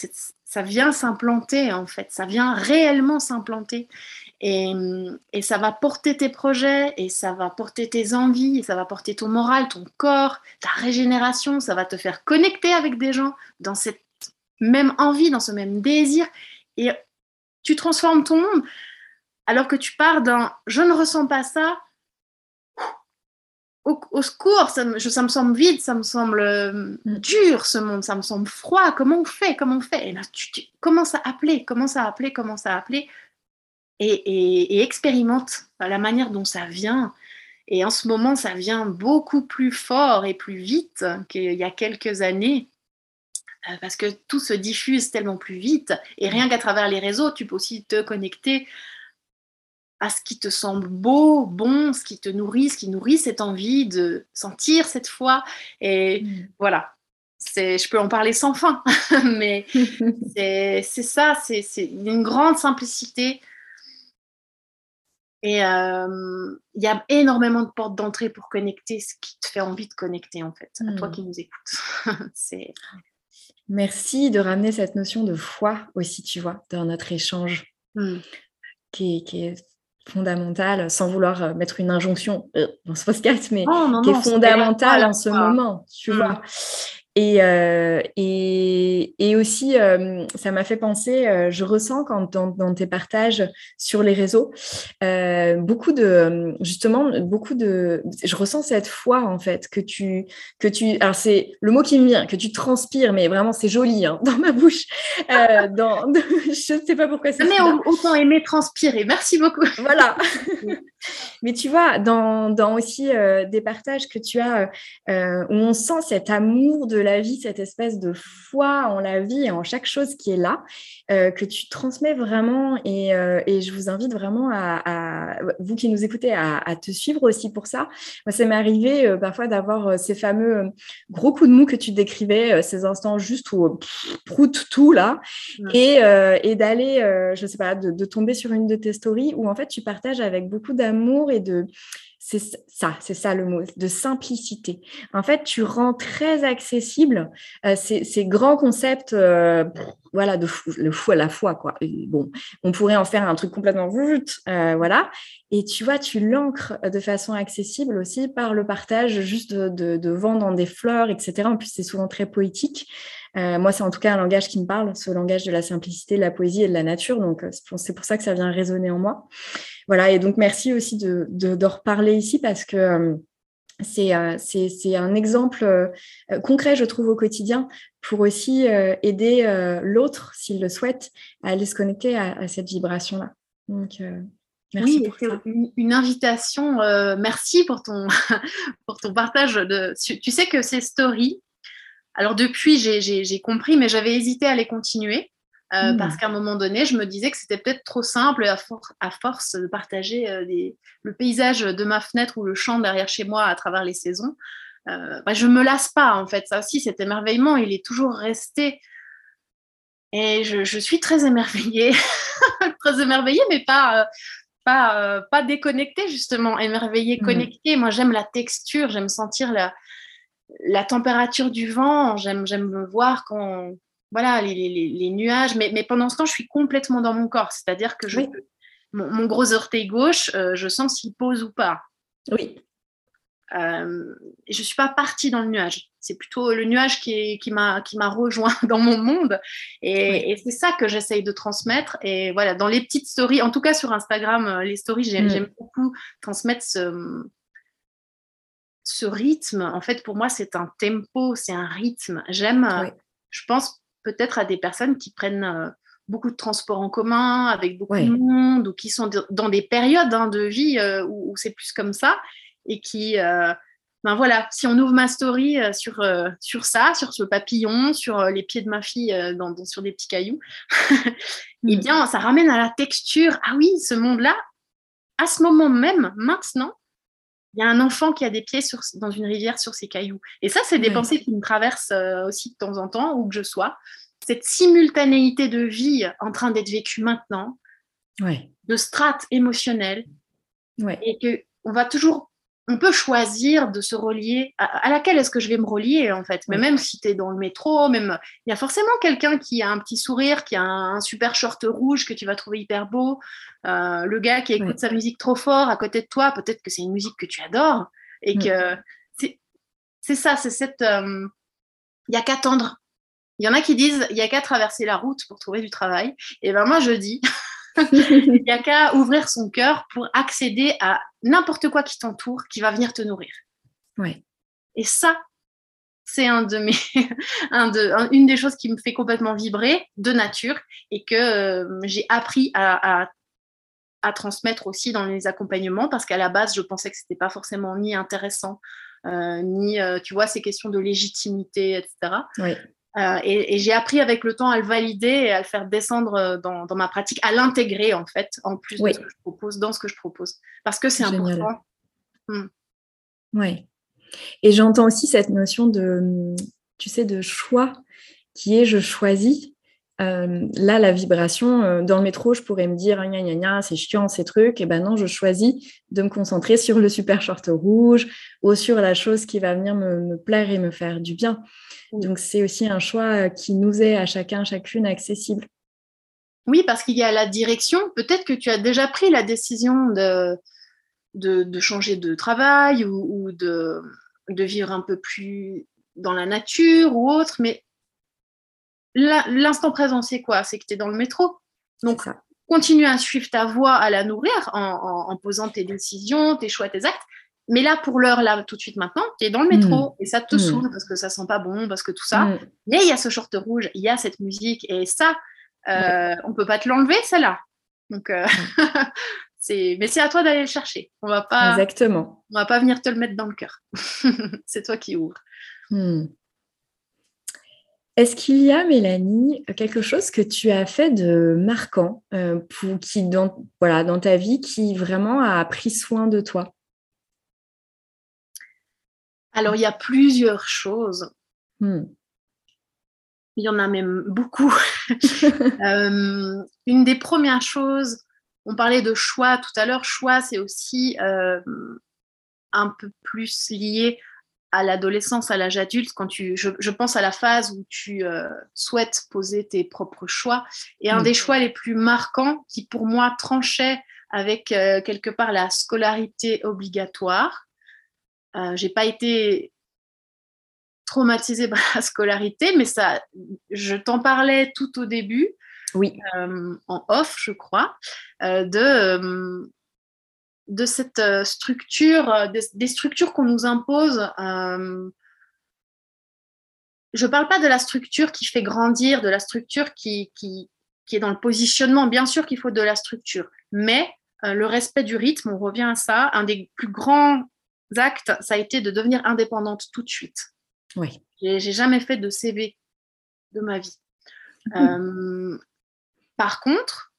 ça vient s'implanter en fait, ça vient réellement s'implanter. Et, ça va porter tes projets, et ça va porter tes envies, et ça va porter ton moral, ton corps, ta régénération, ça va te faire connecter avec des gens dans cette même envie, dans ce même désir. Et tu transformes ton monde. Alors que tu pars d'un je ne ressens pas ça, au, secours, ça me, semble vide, ça me semble euh, dur ce monde, ça me semble froid. Comment on fait? Comment on fait? Et là, tu, commences à appeler, commence à appeler, commence à appeler et, expérimente la manière dont ça vient. Et en ce moment, ça vient beaucoup plus fort et plus vite qu'il y a quelques années euh, parce que tout se diffuse tellement plus vite. Et rien qu'à travers les réseaux, tu peux aussi te connecter à ce qui te semble beau, bon, ce qui te nourrit, ce qui nourrit cette envie de sentir cette foi. Et mm. voilà, je peux en parler sans fin, <laughs> mais <laughs> c'est ça, c'est une grande simplicité. Et euh, il y a énormément de portes d'entrée pour connecter ce qui te fait envie de connecter, en fait, à toi mm. qui nous écoutes. <laughs> Merci de ramener cette notion de foi aussi, tu vois, dans notre échange, mm. qui, est fondamentale, sans vouloir euh, mettre une injonction euh, dans ce podcast, mais qui est fondamentale en ce moment, tu mm. vois. Et, euh, et, et, aussi, euh, ça m'a fait penser, euh, je ressens quand dans, dans, tes partages sur les réseaux, euh, beaucoup de, justement, beaucoup de, je ressens cette foi en fait que tu, que tu, alors c'est le mot qui me vient, que tu transpires, mais vraiment c'est joli hein, <laughs> dans ma bouche. dans, <laughs> je ne sais pas pourquoi c'est. Mais autant aimer transpirer. Merci beaucoup. Voilà. <laughs> mais tu vois, dans, dans aussi des partages que tu as, où on sent cet amour de la vie, cette espèce de foi en la vie et en chaque chose qui est là, euh, que tu transmets vraiment. Et, euh, et, je vous invite vraiment à, vous qui nous écoutez, à, te suivre aussi pour ça. Moi, ça m'est arrivé euh, parfois d'avoir ces fameux gros coups de mou que tu décrivais, ces instants juste où prout tout là, et, et d'aller, je sais pas, de, de tomber sur une de tes stories où en fait tu partages avec beaucoup d'amour et de c'est ça, c'est ça le mot, de simplicité. En fait, tu rends très accessible euh, ces, grands concepts, euh, voilà, de fou, le fou à la fois, quoi. bon, on pourrait en faire un truc complètement euh, voilà. Et tu vois, tu l'ancres de façon accessible aussi par le partage juste de, de, des fleurs, etc. En plus, c'est souvent très poétique. moi, c'est en tout cas un langage qui me parle, ce langage de la simplicité, de la poésie et de la nature. Donc, c'est pour ça que ça vient résonner en moi. Voilà, et donc merci aussi de, de, reparler ici parce que euh, euh, c'est un exemple euh, concret, je trouve, au quotidien pour aussi aider l'autre, s'il le souhaite, à aller se connecter à, cette vibration-là. Donc, merci oui, pour Une, invitation. merci pour ton, <laughs> pour ton partage. De, tu sais que ces stories, alors depuis, j'ai compris, mais j'avais hésité à les continuer. Euh, mmh. Parce qu'à un moment donné, je me disais que c'était peut-être trop simple à, à, force de partager euh, le paysage de ma fenêtre ou le champ derrière chez moi à travers les saisons. Euh, bah, je ne me lasse pas, en fait. Ça aussi, cet émerveillement, il est toujours resté. Et je, suis très émerveillée, <laughs> très émerveillée, mais pas, pas, pas déconnectée, justement. Émerveillée, mmh. connectée. Moi, j'aime la texture, j'aime sentir la, la température du vent, j'aime me voir quand, voilà, les, nuages. Mais, pendant ce temps, je suis complètement dans mon corps. C'est-à-dire que je, mon, gros orteil gauche, euh, je sens s'il pose ou pas. Oui. Euh, je ne suis pas partie dans le nuage. C'est plutôt le nuage qui, qui m'a rejoint <laughs> dans mon monde. Et, c'est ça que j'essaye de transmettre. Et voilà, dans les petites stories, en tout cas sur Instagram, euh, les stories, j'aime mm. beaucoup transmettre ce, ce rythme. En fait, pour moi, c'est un tempo, c'est un rythme. J'aime, je pense, peut-être à des personnes qui prennent euh, beaucoup de transports en commun, avec beaucoup de monde, ou qui sont dans des périodes hein, de vie euh, où, c'est plus comme ça, et qui, euh, ben voilà, si on ouvre ma story sur, sur ça, sur ce papillon, sur les pieds de ma fille dans, sur des petits cailloux, <laughs> eh mm. bien, ça ramène à la texture. Ah oui, ce monde-là, à ce moment même, maintenant, il y a un enfant qui a des pieds sur, dans une rivière sur ses cailloux. Et ça, c'est des pensées qui me traversent euh, aussi de temps en temps, où que je sois. Cette simultanéité de vie en train d'être vécue maintenant, de strates émotionnelles, et que on va toujours on peut choisir de se relier. À, laquelle est-ce que je vais me relier, en fait Mais même si tu es dans le métro, même il y a forcément quelqu'un qui a un petit sourire, qui a un, super short rouge que tu vas trouver hyper beau. Euh, le gars qui écoute sa musique trop fort à côté de toi, peut-être que c'est une musique que tu adores. Et que c'est ça, c'est cette. Euh, il n'y a qu'à tendre. Il y en a qui disent il n'y a qu'à traverser la route pour trouver du travail. Et ben moi, je dis <laughs> il n'y a qu'à ouvrir son cœur pour accéder à n'importe quoi qui t'entoure, qui va venir te nourrir. Ouais. Et ça, c'est un de mes, <laughs> un de, une des choses qui me fait complètement vibrer de nature et que euh, j'ai appris à, à, transmettre aussi dans les accompagnements parce qu'à la base, je pensais que c'était pas forcément ni intéressant, euh, ni, euh, tu vois, ces questions de légitimité, etc. Oui. Euh, et, j'ai appris avec le temps à le valider et à le faire descendre euh, dans, ma pratique, à l'intégrer en fait, en plus de ce que je propose, dans ce que je propose. Parce que c'est important. Hmm. Oui. Et j'entends aussi cette notion de, tu sais, de choix qui est je choisis. Euh, là, la vibration, dans le métro, je pourrais me dire, gna, gna, gna, c'est chiant ces trucs. Et ben non, je choisis de me concentrer sur le super short rouge ou sur la chose qui va venir me plaire et me faire du bien. Donc, c'est aussi un choix qui nous est à chacun, chacune accessible. Oui, parce qu'il y a la direction. Peut-être que tu as déjà pris la décision de, de, changer de travail ou, de, de, vivre un peu plus dans la nature ou autre, mais l'instant présent, c'est quoi? C'est que tu es dans le métro. Donc, continue à suivre ta voie, à la nourrir en, en posant tes décisions, tes choix, tes actes, mais là, pour l'heure, là, tout de suite maintenant, tu es dans le métro mm. et ça te mm. saoule parce que ça sent pas bon, parce que tout ça. Mm. Mais il y a ce short rouge, il y a cette musique et ça, euh, on peut pas te l'enlever, celle-là. Donc, euh, <laughs> c'est, mais c'est à toi d'aller le chercher. On va pas. Exactement. On va pas venir te le mettre dans le cœur. <laughs> c'est toi qui ouvres. Est-ce qu'il y a, Mélanie, quelque chose que tu as fait de marquant euh, pour, qui, dans, voilà, dans ta vie qui vraiment a pris soin de toi? Alors, il y a plusieurs choses. Hmm. Il y en a même beaucoup. <laughs> Euh, une des premières choses, on parlait de choix tout à l'heure. Choix, c'est aussi euh, un peu plus lié à l'adolescence, à l'âge adulte, quand tu, je, pense à la phase où tu euh, souhaites poser tes propres choix. Et un hmm. des choix les plus marquants, qui pour moi tranchait avec quelque part la scolarité obligatoire, euh, j'ai pas été traumatisée <laughs> par la scolarité, mais ça, je t'en parlais tout au début, oui. Euh, en off, je crois, euh, de, de cette structure, des, structures qu'on nous impose. je ne parle pas de la structure qui fait grandir, de la structure qui, qui, qui est dans le positionnement. Bien sûr qu'il faut de la structure, mais le respect du rythme, on revient à ça. Un des plus grands actes, ça a été de devenir indépendante tout de suite. Oui. J'ai jamais fait de CV de ma vie. Euh, par contre,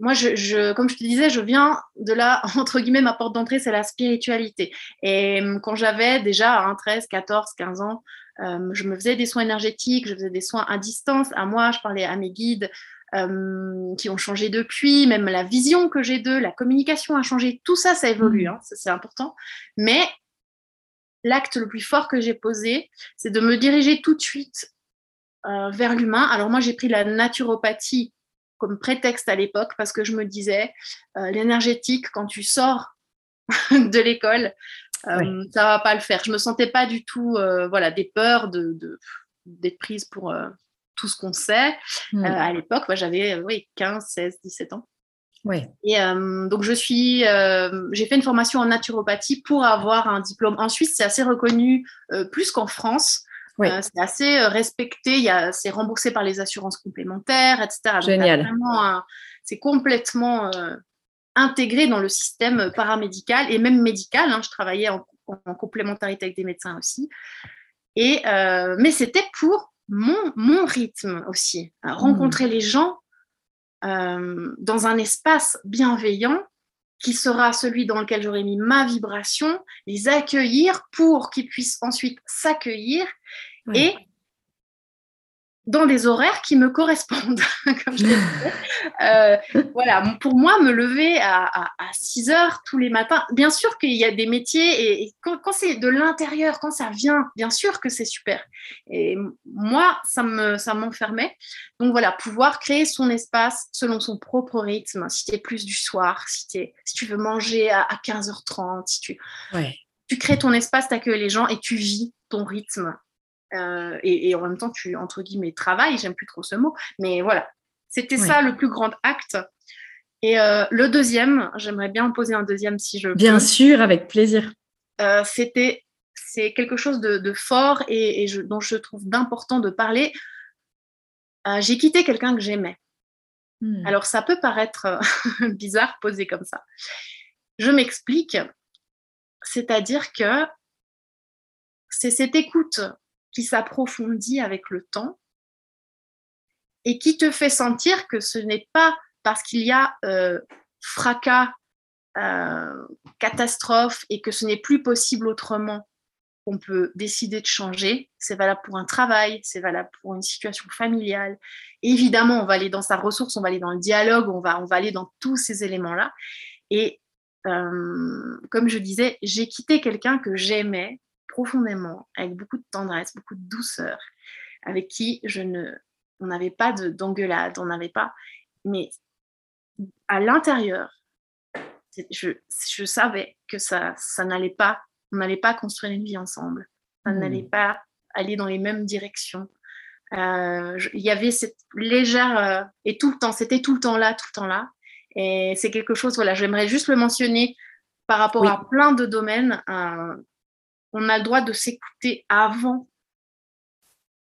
moi, je, comme je te disais, je viens de là, <laughs> entre guillemets, ma porte d'entrée, c'est la spiritualité. Et euh, quand j'avais déjà 13, 14, 15 ans, euh, je me faisais des soins énergétiques, je faisais des soins à distance, à moi, je parlais à mes guides, euh, qui ont changé depuis, même la vision que j'ai d'eux, la communication a changé, tout ça, ça évolue, mm. hein, c'est important. Mais l'acte le plus fort que j'ai posé, c'est de me diriger tout de suite euh, vers l'humain. Alors moi, j'ai pris la naturopathie comme prétexte à l'époque parce que je me disais, euh, l'énergétique, quand tu sors <laughs> de l'école, euh, ça va pas le faire. Je me sentais pas du tout, voilà, des peurs de d'être prise pour tout ce qu'on sait. Hmm. Euh, à l'époque, moi, j'avais euh, oui, 15, 16, 17 ans. Ouais. Et euh, donc, je suis, j'ai fait une formation en naturopathie pour avoir un diplôme. En Suisse, c'est assez reconnu, plus qu'en France. C'est assez respecté, c'est remboursé par les assurances complémentaires, etc. Génial. C'est complètement intégré dans le système paramédical et même médical. Hein. je travaillais en, en, complémentarité avec des médecins aussi. Et, mais c'était pour mon, rythme aussi, mmh. rencontrer les gens euh, dans un espace bienveillant qui sera celui dans lequel j'aurai mis ma vibration, les accueillir pour qu'ils puissent ensuite s'accueillir et dans des horaires qui me correspondent, <laughs> comme je Euh, voilà, pour moi, me lever à, 6 heures tous les matins, bien sûr qu'il y a des métiers et, quand, c'est de l'intérieur, quand ça vient, bien sûr que c'est super. Et moi, ça me ça m'enfermait. Donc voilà, pouvoir créer son espace selon son propre rythme. Si tu es plus du soir, si, es, si tu veux manger à, 15h30, si tu, tu crées ton espace, tu accueilles les gens et tu vis ton rythme. Euh, et, en même temps, tu, entre guillemets, travailles, j'aime plus trop ce mot, mais voilà, c'était ça le plus grand acte. Et euh, le deuxième, j'aimerais bien en poser un deuxième si je Bien sûr, avec plaisir. Euh, c'était c'est quelque chose de, fort et, dont je trouve d'important de parler. J'ai quitté quelqu'un que j'aimais. Hmm. Alors ça peut paraître <laughs> bizarre posé comme ça. Je m'explique. C'est-à-dire que c'est cette écoute qui s'approfondit avec le temps et qui te fait sentir que ce n'est pas parce qu'il y a euh, fracas, euh, catastrophe et que ce n'est plus possible autrement qu'on peut décider de changer. C'est valable pour un travail, c'est valable pour une situation familiale. évidemment, on va aller dans sa ressource, on va aller dans le dialogue, on va, on va aller dans tous ces éléments-là. Et euh, comme je disais, j'ai quitté quelqu'un que j'aimais profondément, avec beaucoup de tendresse, beaucoup de douceur, avec qui je ne on n'avait pas d'engueulade, on n'avait pas. Mais à l'intérieur, je, je, savais que ça, ça n'allait pas, on n'allait pas construire une vie ensemble, ça hmm. n'allait pas aller dans les mêmes directions. Euh, il y avait cette légère euh, et tout le temps, c'était tout le temps là, tout le temps là. Et c'est quelque chose, voilà, j'aimerais juste le mentionner par rapport à plein de domaines. Euh, on a le droit de s'écouter avant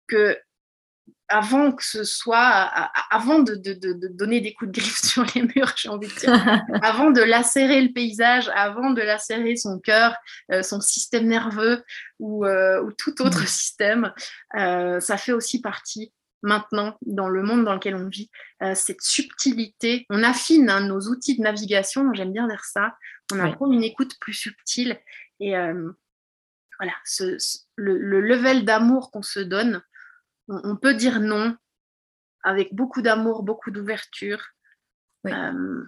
que avant que ce soit, avant de, donner des coups de griffe <laughs> sur les murs, j'ai envie de dire, <laughs> avant de lacérer le paysage, avant de lacérer son cœur, euh, son système nerveux ou, euh, tout autre mm. système, euh, ça fait aussi partie maintenant dans le monde dans lequel on vit, cette subtilité. On affine hein, nos outils de navigation, j'aime bien dire ça, on apprend une écoute plus subtile et voilà, le level d'amour qu'on se donne on, peut dire non avec beaucoup d'amour, beaucoup d'ouverture. Euh,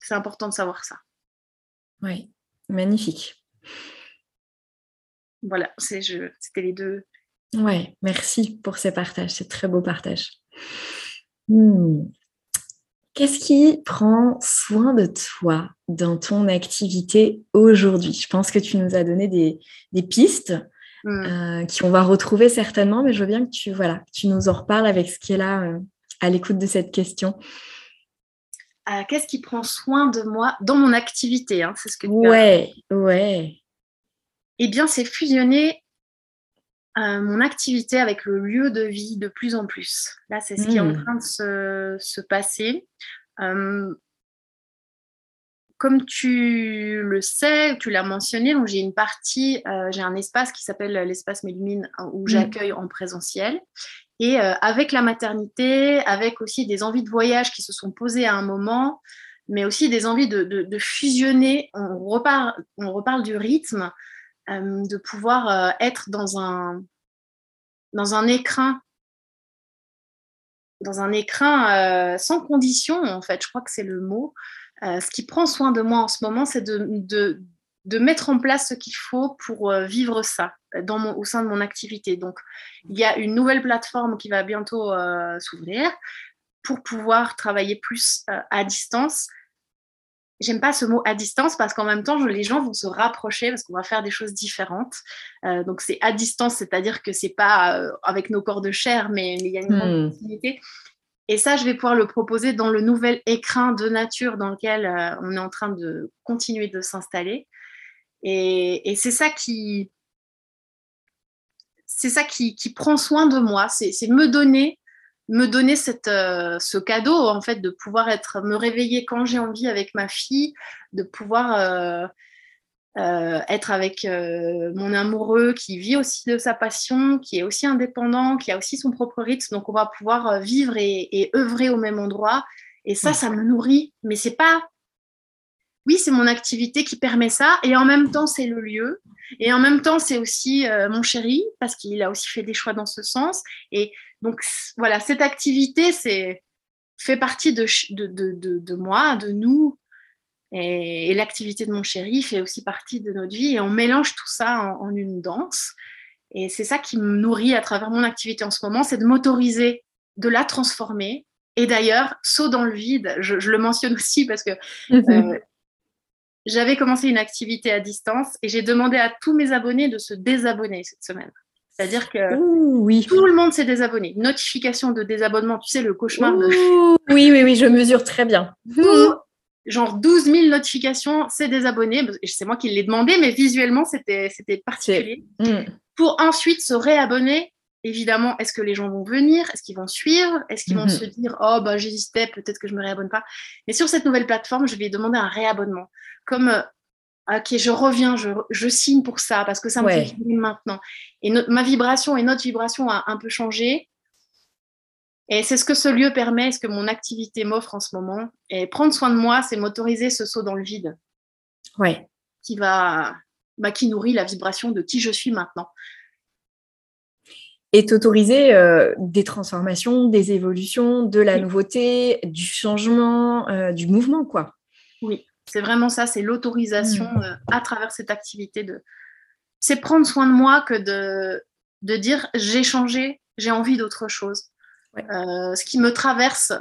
c'est important de savoir ça. Oui, magnifique. Voilà, c'était les deux. Oui, merci pour ces partages, c'est très beau partage. Hmm. Qu'est-ce qui prend soin de toi dans ton activité aujourd'hui? Je pense que tu nous as donné des pistes Mm. Euh, qui on va retrouver certainement, mais je veux bien que tu, voilà, tu nous en reparles avec ce qui est là euh, à l'écoute de cette question. Euh, qu'est-ce qui prend soin de moi dans mon activité hein, C'est ce que Ouais, ouais. Eh bien, c'est fusionner mon activité avec le lieu de vie de plus en plus. Là, c'est ce qui est en mm. train de se, se passer comme tu le sais, tu l'as mentionné, donc j'ai une partie, euh, j'ai un espace qui s'appelle l'espace Mélumine hein, où mm. j'accueille en présentiel. Et euh, avec la maternité, avec aussi des envies de voyage qui se sont posées à un moment, mais aussi des envies de, fusionner, on reparle, on reparle du rythme, euh, de pouvoir être dans un, dans un écrin dans un écrin sans condition, en fait, je crois que c'est le mot, euh, ce qui prend soin de moi en ce moment, c'est de, de, mettre en place ce qu'il faut pour euh, vivre ça dans mon, au sein de mon activité. Donc, il y a une nouvelle plateforme qui va bientôt euh, s'ouvrir pour pouvoir travailler plus à distance. J'aime pas ce mot à distance parce qu'en même temps, les gens vont se rapprocher parce qu'on va faire des choses différentes. donc, c'est à distance, c'est-à-dire que c'est pas avec nos corps de chair, mais, il y a une grande hmm. Et ça, je vais pouvoir le proposer dans le nouvel écrin de nature dans lequel euh, on est en train de continuer de s'installer. Et, c'est ça qui, c'est ça qui, prend soin de moi. C'est me donner, me donner cette, euh, ce cadeau en fait de pouvoir être, me réveiller quand j'ai envie avec ma fille, de pouvoir euh, euh, être avec mon amoureux qui vit aussi de sa passion, qui est aussi indépendant, qui a aussi son propre rythme. Donc, on va pouvoir vivre et, œuvrer au même endroit. Et ça, ça me nourrit. Mais c'est pas. Oui, c'est mon activité qui permet ça. Et en même temps, c'est le lieu. Et en même temps, c'est aussi mon chéri, parce qu'il a aussi fait des choix dans ce sens. Et donc, voilà, cette activité, c'est fait partie de, de, moi, de nous. Et, l'activité de mon chéri fait aussi partie de notre vie. Et on mélange tout ça en, une danse. Et c'est ça qui me nourrit à travers mon activité en ce moment, c'est de m'autoriser, de la transformer. Et d'ailleurs, saut dans le vide, je, le mentionne aussi parce que euh, j'avais commencé une activité à distance et j'ai demandé à tous mes abonnés de se désabonner cette semaine. C'est-à-dire que oui. tout le monde s'est désabonné. Notification de désabonnement, tu sais, le cauchemar de... Oui, oui, oui, je mesure très bien. genre 12 000 notifications, c'est désabonné. C'est moi qui l'ai demandé, mais visuellement, c'était particulier. Mm. Pour ensuite se réabonner. Évidemment, est-ce que les gens vont venir? Est-ce qu'ils vont suivre? Est-ce qu'ils vont mm-hmm. se dire Oh, bah, j'hésitais, peut-être que je me réabonne pas. Mais sur cette nouvelle plateforme, je vais demander un réabonnement. Comme euh, ok, je reviens, je, signe pour ça parce que ça me fait vibrer maintenant. Et ma vibration et notre vibration a un peu changé. Et c'est ce que ce lieu permet, ce que mon activité m'offre en ce moment. Et prendre soin de moi, c'est m'autoriser ce saut dans le vide. Ouais. Qui va, bah, qui nourrit la vibration de qui je suis maintenant. Et t'autoriser euh, des transformations, des évolutions, de la nouveauté, du changement, euh, du mouvement, quoi. Oui. C'est vraiment ça, c'est l'autorisation mm. euh, à travers cette activité de. C'est prendre soin de moi que de, de dire j'ai changé, j'ai envie d'autre chose. Euh, ce qui me traverse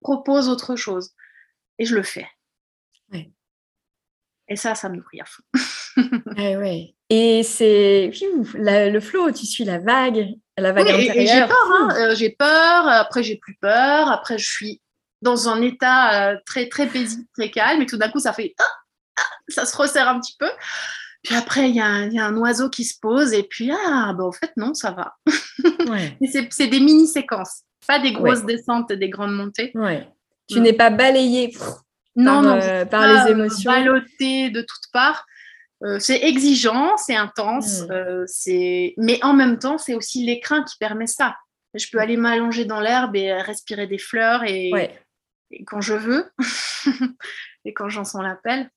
propose autre chose. Et je le fais. Et ça, ça me nourrit à fond. <laughs> ouais. Et c'est le flow, tu suis la vague, la vague intérieure. J'ai peur, hein. euh, j'ai peur, après j'ai plus peur, après je suis dans un état euh, très, très paisible, très calme, et tout d'un coup, ça fait. Ah, ah, ça se resserre un petit peu. Puis après, il y, a un oiseau qui se pose, et puis, ah, bah, en fait, non, ça va. <laughs> c'est des mini-séquences, pas des grosses descentes, des grandes montées. Ouais. Tu n'es pas balayé non, par, non, euh, par les euh, émotions. Ballotté de toutes parts. c'est exigeant, c'est intense, hmm. c'est mais en même temps, c'est aussi l'écrin qui permet ça. Je peux aller m'allonger dans l'herbe et respirer des fleurs et, quand je veux <laughs> et quand j'en sens l'appel.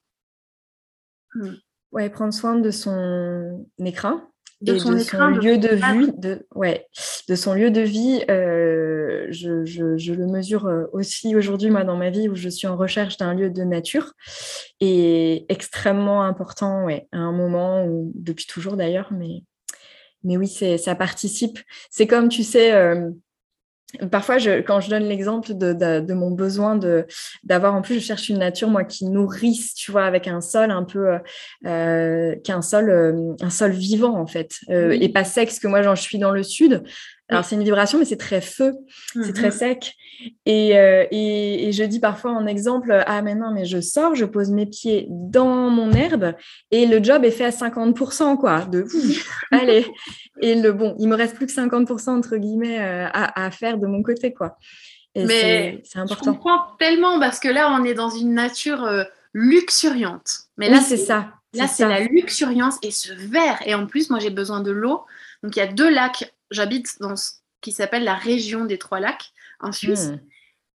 Hmm. Ouais, prendre soin de son écrin de son, lieu de, vie, de, ouais, de son lieu de vie, euh, je, je, le mesure euh, aussi aujourd'hui, moi, dans ma vie, où je suis en recherche d'un lieu de nature, et extrêmement important, ouais, à un moment, où, depuis toujours d'ailleurs, mais, mais oui, ça participe. C'est comme, tu sais, euh, Parfois, je, quand je donne l'exemple de, de, mon besoin de d'avoir, en plus, je cherche une nature moi qui nourrisse, tu vois, avec un sol un peu, euh, euh qu'un sol, euh, un sol vivant en fait, euh, et pas sec, parce que moi, j'en suis dans le sud. Alors, c'est une vibration, mais c'est très feu, c'est très mhm. sec. Et, et, et, je dis parfois en exemple, ah mais non, mais je sors, je pose mes pieds dans mon herbe et le job est fait à 50%, quoi, de <laughs> <laughs> allez. Et le bon, il me reste plus que 50% entre guillemets euh, à, faire de mon côté, quoi. Et Mais c'est important. Je comprends tellement parce que là, on est dans une nature euh, luxuriante. Mais là, c'est ça. Là, c'est la luxuriance et ce vert. Et en plus, moi, j'ai besoin de l'eau. Donc, il y a deux lacs. J'habite dans ce qui s'appelle la région des trois lacs en Suisse. Hmm.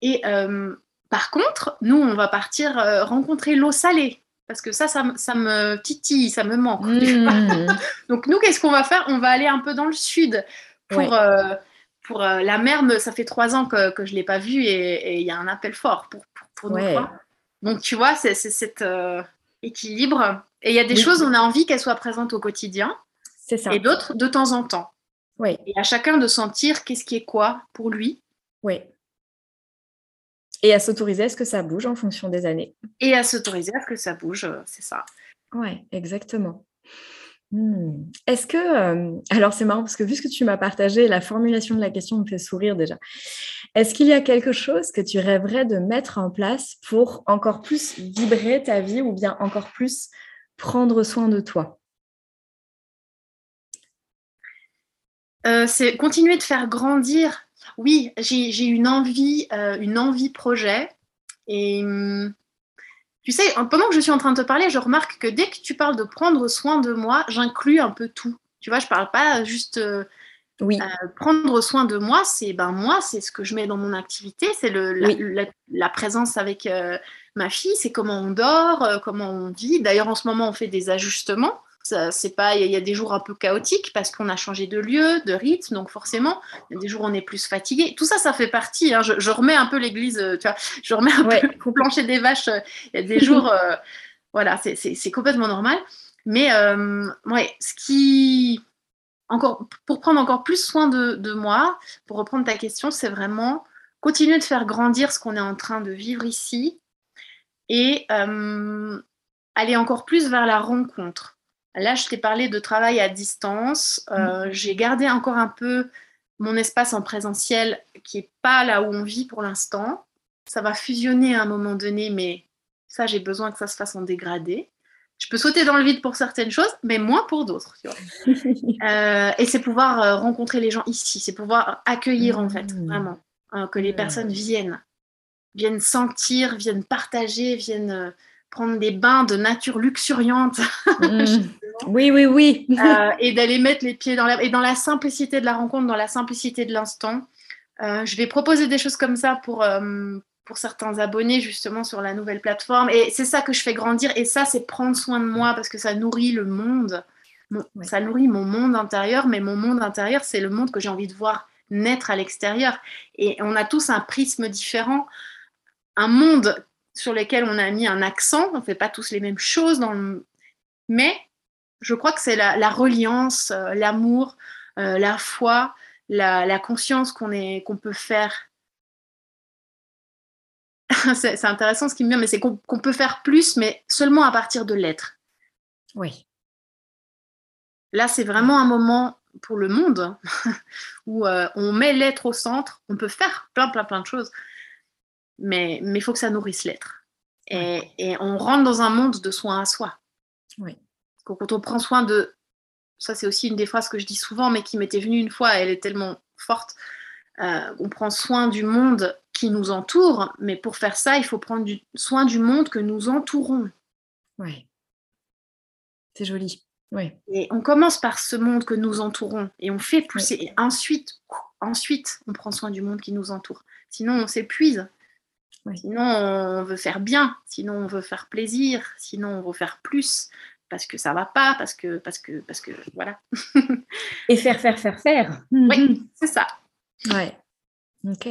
Et euh, par contre, nous, on va partir rencontrer l'eau salée parce que ça, ça, me titille, ça me manque. Mmh. <laughs> Donc nous, qu'est-ce qu'on va faire? On va aller un peu dans le sud pour, euh, pour euh, la mer. ça fait trois ans que, je ne l'ai pas vue et il y a un appel fort pour, pour, nous. Donc tu vois, c'est cet euh, équilibre. Et il y a des choses, on a envie qu'elles soient présentes au quotidien. C'est ça. Et d'autres, de temps en temps. Oui. Et à chacun de sentir qu'est-ce qui est quoi pour lui. Oui et à s'autoriser à ce que ça bouge en fonction des années. Et à s'autoriser à ce que ça bouge, euh, c'est ça. Ouais, exactement. Hmm. Est-ce que, euh, alors c'est marrant parce que vu ce que tu m'as partagé, la formulation de la question me fait sourire déjà. Est-ce qu'il y a quelque chose que tu rêverais de mettre en place pour encore plus vibrer ta vie ou bien encore plus prendre soin de toi? Euh, C'est continuer de faire grandir oui, j'ai une envie, euh, une envie projet. Et hum, tu sais, pendant que je suis en train de te parler, je remarque que dès que tu parles de prendre soin de moi, j'inclus un peu tout. Tu vois, je parle pas juste euh, oui. Euh, prendre soin de moi, c'est ben moi, c'est ce que je mets dans mon activité, c'est la, la, présence avec ma fille, c'est comment on dort, comment on vit. D'ailleurs, en ce moment, on fait des ajustements c'est pas, il y, a des jours un peu chaotiques parce qu'on a changé de lieu, de rythme, donc forcément, il y a des jours où on est plus fatigué. Tout ça, ça fait partie. Hein. Je, remets un peu l'église, euh, tu vois, je remets un peu le plancher des vaches. Euh, il y a des jours, euh, voilà, c'est complètement normal. Mais ouais, ce qui, encore, pour prendre encore plus soin de, de moi, pour reprendre ta question, c'est vraiment continuer de faire grandir ce qu'on est en train de vivre ici et aller encore plus vers la rencontre Là, je t'ai parlé de travail à distance. Euh, mm. J'ai gardé encore un peu mon espace en présentiel qui n'est pas là où on vit pour l'instant. Ça va fusionner à un moment donné, mais ça, j'ai besoin que ça se fasse en dégradé. Je peux sauter dans le vide pour certaines choses, mais moins pour d'autres. <laughs> Euh, et c'est pouvoir euh, rencontrer les gens ici, c'est pouvoir accueillir en fait, mm. vraiment, que les personnes viennent, viennent sentir, viennent partager, viennent prendre des bains de nature luxuriante. <laughs> Mm. oui, oui, oui. Euh, et d'aller mettre les pieds dans la... Et dans la simplicité de la rencontre, dans la simplicité de l'instant. Euh, je vais proposer des choses comme ça pour, euh, pour certains abonnés, justement, sur la nouvelle plateforme. Et c'est ça que je fais grandir. Et ça, c'est prendre soin de moi parce que ça nourrit le monde. Ça nourrit mon monde intérieur, mais mon monde intérieur, c'est le monde que j'ai envie de voir naître à l'extérieur. Et on a tous un prisme différent. Un monde sur lesquels on a mis un accent. On ne fait pas tous les mêmes choses, dans mais je crois que c'est la, reliance, euh, l'amour, euh, la foi, la, conscience qu'on qu'on peut faire. <laughs> c'est intéressant ce qui me vient, mais c'est qu'on peut faire plus, mais seulement à partir de l'être. Oui. Là, c'est vraiment un moment pour le monde <laughs> où euh, on met l'être au centre. On peut faire plein, plein, plein de choses mais il faut que ça nourrisse l'être. Et, on rentre dans un monde de soins à soi. Oui. Quand on prend soin de... Ça, c'est aussi une des phrases que je dis souvent, mais qui m'était venue une fois, elle est tellement forte. Euh, on prend soin du monde qui nous entoure, mais pour faire ça, il faut prendre du, soin du monde que nous entourons. Oui. C'est joli. Oui. Et on commence par ce monde que nous entourons et on fait pousser. Et ensuite, ensuite, on prend soin du monde qui nous entoure. Sinon, on s'épuise. Sinon, on veut faire bien, sinon on veut faire plaisir, sinon on veut faire plus parce que ça va pas, parce que, parce que, parce que, voilà. Et faire, faire, faire, faire. Oui, c'est ça. Ouais. Ok.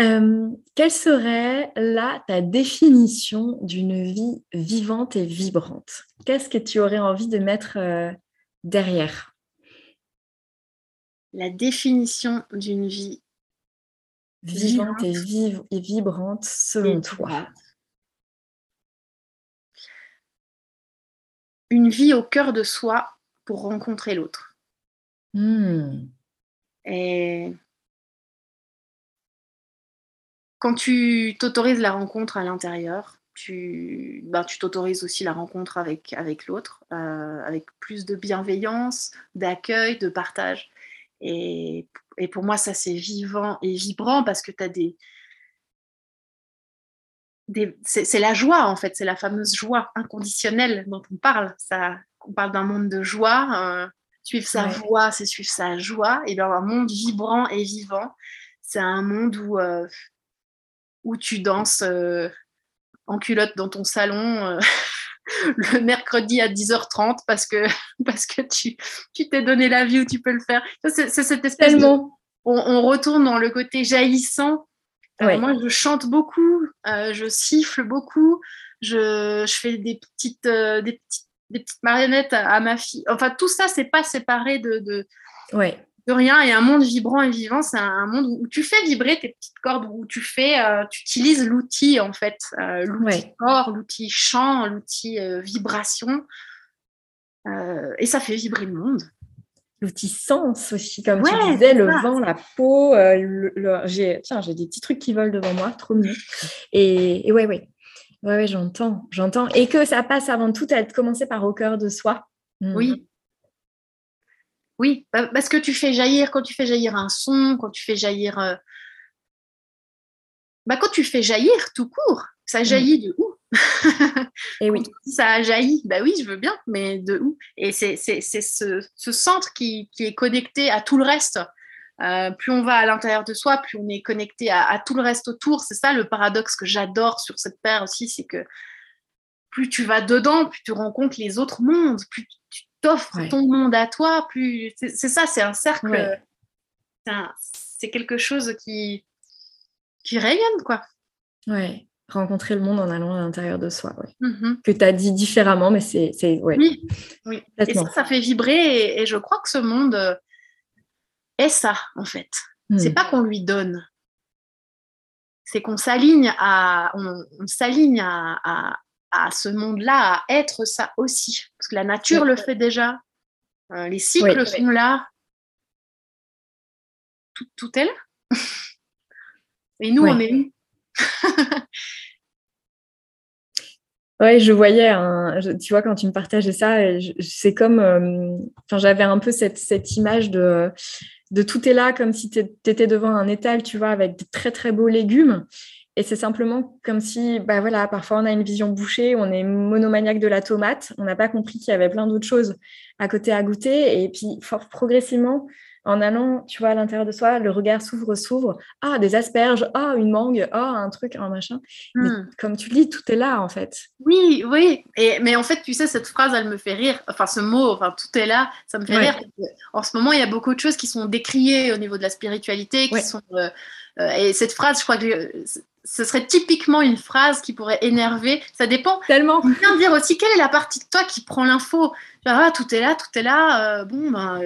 Euh, quelle serait là ta définition d'une vie vivante et vibrante? Qu'est-ce que tu aurais envie de mettre euh, derrière? La définition d'une vie vivante et, vive, et vibrante selon toi Une vie au cœur de soi pour rencontrer l'autre. Hmm. Et quand tu t'autorises la rencontre à l'intérieur, tu ben, tu t'autorises aussi la rencontre avec, avec l'autre, euh, avec plus de bienveillance, d'accueil, de partage. Et, pour moi, ça, c'est vivant et vibrant parce que tu as des. c'est la joie, en fait, c'est la fameuse joie inconditionnelle dont on parle. Ça, on parle d'un monde de joie. suivre sa voix, c'est suivre sa joie. Et bien, un monde vibrant et vivant, c'est un monde où, euh, où tu danses euh, en culotte dans ton salon. <laughs> Le mercredi à 10h30 parce que, <laughs> parce que tu t'es donné la vie où tu peux le faire. C'est cette espèce de... On, retourne dans le côté jaillissant. Euh, moi, je chante beaucoup, euh, je siffle beaucoup, je, je fais des petites, euh, des petites, des petites marionnettes à, ma fille. Enfin, tout ça, c'est pas séparé de, de, ouais de rien. Et un monde vibrant et vivant, c'est un monde où tu fais vibrer tes petites cordes, où tu fais, euh, tu utilises l'outil en fait, euh, l'outil corps, l'outil chant, l'outil euh, vibration, et ça fait vibrer le monde. L'outil sens aussi, comme tu disais, le vent, la peau. j'ai, tiens, j'ai des petits trucs qui volent devant moi, trop mignon. Et, et ouais, ouais, ouais, ouais j'entends, j'entends. Et que ça passe avant tout à être commencé par au cœur de soi. Oui, oui, parce que tu fais jaillir, quand tu fais jaillir un son, quand tu fais jaillir. Euh, bah, quand tu fais jaillir tout court, ça mm. jaillit de où <laughs> Et oui. Ça a jailli, bah oui, je veux bien, mais de où Et c'est ce, ce, centre qui, qui, est connecté à tout le reste. Euh, plus on va à l'intérieur de soi, plus on est connecté à, à tout le reste autour. C'est ça le paradoxe que j'adore sur cette paire aussi, c'est que plus tu vas dedans, plus tu rencontres les autres mondes, plus t'offres ton monde à toi, plus c'est ça, c'est un cercle, c'est quelque chose qui qui rayonne quoi. Ouais, rencontrer le monde en allant à l'intérieur de soi, ouais. Mm-hmm. que tu as dit différemment, mais c'est ouais. oui, oui. Et ça, ça fait vibrer et, je crois que ce monde est ça en fait. C'est mm. pas qu'on lui donne, c'est qu'on s'aligne à, on, s'aligne à, à, ce monde-là, à être ça aussi. Parce que la nature le fait déjà, euh, les cycles sont là, tout, tout, est là. <laughs> Et nous, on est où? <laughs> Ouais, je voyais, tu vois, quand tu me partageais ça, c'est comme, euh, j'avais un peu cette, cette image de, de tout est là comme si tu étais devant un étal, tu vois, avec de très très beaux légumes. Et c'est simplement comme si, bah voilà, parfois on a une vision bouchée, on est monomaniaque de la tomate, on n'a pas compris qu'il y avait plein d'autres choses à côté à goûter. Et puis, progressivement, en allant, tu vois, à l'intérieur de soi, le regard s'ouvre, s'ouvre. Ah, des asperges, ah, une mangue, ah, un truc, un machin. Hmm. comme tu le dis, tout est là, en fait. Oui, oui. Et, mais en fait, tu sais, cette phrase, elle me fait rire. Enfin, ce mot, enfin, tout est là, ça me fait rire. En ce moment, il y a beaucoup de choses qui sont décriées au niveau de la spiritualité, qui sont. Euh, euh, et cette phrase, je crois que ce serait typiquement une phrase qui pourrait énerver. Ça dépend. Tellement. Bien dire aussi quelle est la partie de toi qui prend l'info? Ah, tout est là, tout est là. Euh, bon, ben,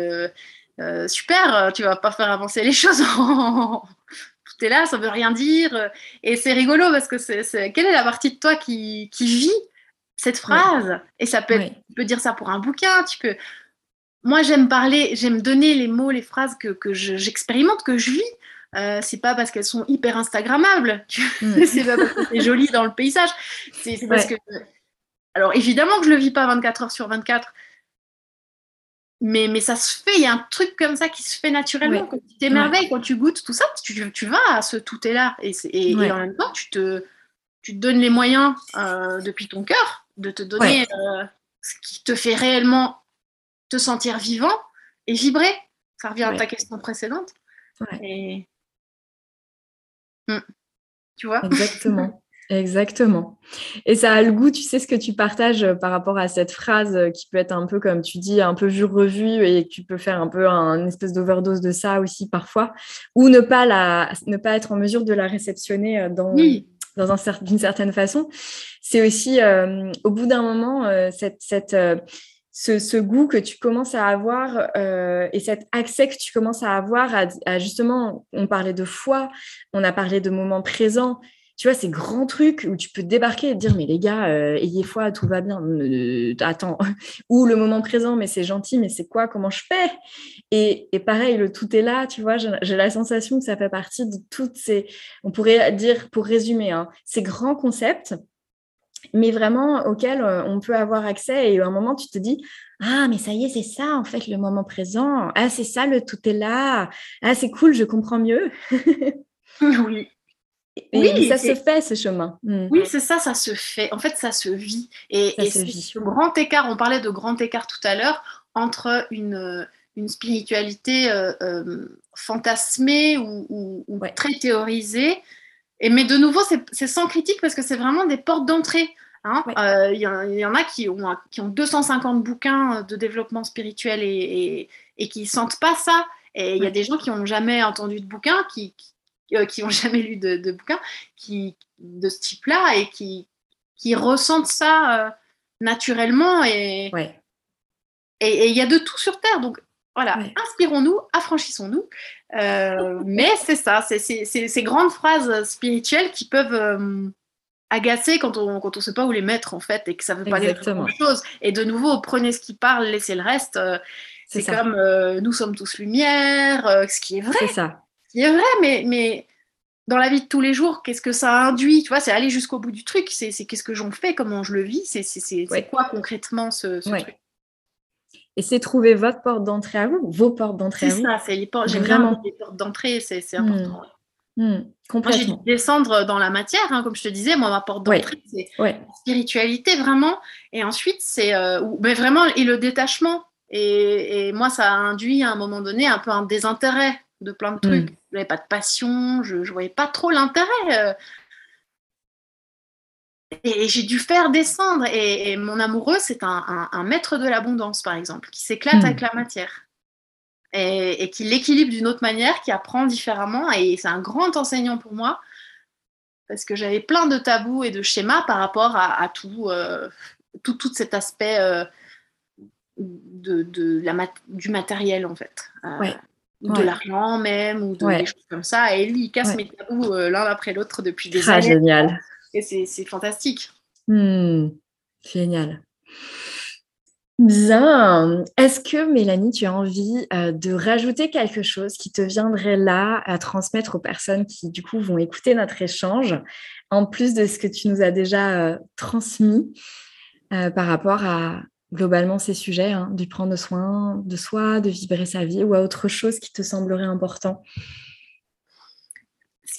euh, super, euh, tu vas pas faire avancer les <laughs> choses. Tout est là, ça veut rien dire. Et c'est rigolo parce que c'est, quelle est la partie de toi qui, vit cette phrase? Et ça peut, tu peux dire ça pour un bouquin. Tu peux. Moi, j'aime parler, j'aime donner les mots, les phrases que, j'expérimente, que je vis. Euh, c'est pas parce qu'elles sont hyper instagrammables, mm. <laughs> c'est pas parce que c'est joli dans le paysage, c'est, parce que. Alors évidemment que je le vis pas 24 heures sur 24, mais, mais ça se fait, il y a un truc comme ça qui se fait naturellement. Quand tu t'émerveilles, quand tu goûtes tout ça, tu, tu, vas à ce tout est là. Et, et, en même temps, tu te, tu te donnes les moyens euh, depuis ton cœur de te donner euh, ce qui te fait réellement te sentir vivant et vibrer. Ça revient à ta question précédente. Et... Hmm. Tu vois? Exactement. <laughs> Exactement. Et ça a le goût, tu sais ce que tu partages euh, par rapport à cette phrase euh, qui peut être un peu, comme tu dis, un peu vu revu et tu peux faire un peu un espèce d'overdose de ça aussi parfois, ou ne pas, la, ne pas être en mesure de la réceptionner euh, dans, dans un, d'une certaine façon. C'est aussi, au bout d'un moment, cette, cette ce, goût que tu commences à avoir et cet accès que tu commences à avoir à, justement, on parlait de foi, on a parlé de moments présents, tu vois, ces grands trucs où tu peux débarquer et dire, mais les gars, euh, ayez foi, tout va bien. Euh, attends. <laughs> Ou le moment présent, mais c'est gentil, mais c'est quoi Comment je fais? Et, pareil, le tout est là, tu vois, j'ai la sensation que ça fait partie de toutes ces, on pourrait dire, pour résumer, hein, ces grands concepts, mais vraiment auxquels euh, on peut avoir accès. Et à un moment, tu te dis, ah, mais ça y est, c'est ça, en fait, le moment présent. Ah, c'est ça, le tout est là. Ah, c'est cool, je comprends mieux. <laughs> oui oui, ça se fait ce chemin. Hmm. Oui, c'est ça, ça se fait. En fait, ça se vit. Et, ce grand écart, on parlait de grand écart tout à l'heure entre une, une spiritualité euh, euh, fantasmée ou, très théorisée. Et, mais de nouveau, c'est sans critique parce que c'est vraiment des portes d'entrée. Hein. Euh, il y, en a qui ont, qui ont 250 bouquins de développement spirituel et, et, qui ne sentent pas ça. Et il y a des gens qui n'ont jamais entendu de bouquins, qui, euh, qui n'ont <laughs> jamais lu de, de, bouquins qui, de ce type-là et qui, qui ressentent ça euh, naturellement. Et il y a de tout sur Terre. Donc voilà, inspirons-nous, affranchissons-nous. Euh, <laughs> mais c'est ça, c'est ces grandes phrases spirituelles qui peuvent agacer quand on quand on sait pas où les mettre en fait et que ça veut pas dire grand-chose. Et de nouveau, prenez ce qui parle, laissez le reste. c'est comme nous sommes tous lumière, ce qui est vrai. C'est ça qui est vrai, mais, mais dans la vie de tous les jours, qu'est-ce que ça induit? Tu vois, c'est aller jusqu'au bout du truc. C'est qu'est-ce que j'en fais, comment je le vis, c'est quoi concrètement ce, truc? Et c'est trouver votre porte d'entrée à vous, vos portes d'entrée à vous. C'est ça, c'est les portes. J'ai vraiment les portes d'entrée, c'est mmh. important. Mmh. Moi, j'ai dû descendre dans la matière, hein, comme je te disais. Moi, ma porte d'entrée, c'est la spiritualité, vraiment. Et ensuite, c'est euh, mais vraiment et le détachement. Et, et, moi, ça a induit à un moment donné un peu un désintérêt de plein de trucs. Mm. Je n'avais pas de passion, je ne voyais pas trop l'intérêt. Euh. Et, j'ai dû faire descendre. Et, mon amoureux, c'est un, maître de l'abondance, par exemple, qui s'éclate hmm. avec la matière et, qui l'équilibre d'une autre manière, qui apprend différemment. Et c'est un grand enseignant pour moi parce que j'avais plein de tabous et de schémas par rapport à, tout, euh, tout, tout, cet aspect euh, de, la du matériel, en fait. Euh, de l'argent même, ou de, des choses comme ça. Et lui, il casse mes tabous l'un après l'autre depuis des ah, années. génial. C'est fantastique. Hmm. Génial. Bien. Est-ce que Mélanie, tu as envie euh, de rajouter quelque chose qui te viendrait là à transmettre aux personnes qui, du coup, vont écouter notre échange, en plus de ce que tu nous as déjà euh, transmis euh, par rapport à globalement ces sujets, hein, du prendre soin de soi, de vibrer sa vie ou à autre chose qui te semblerait important?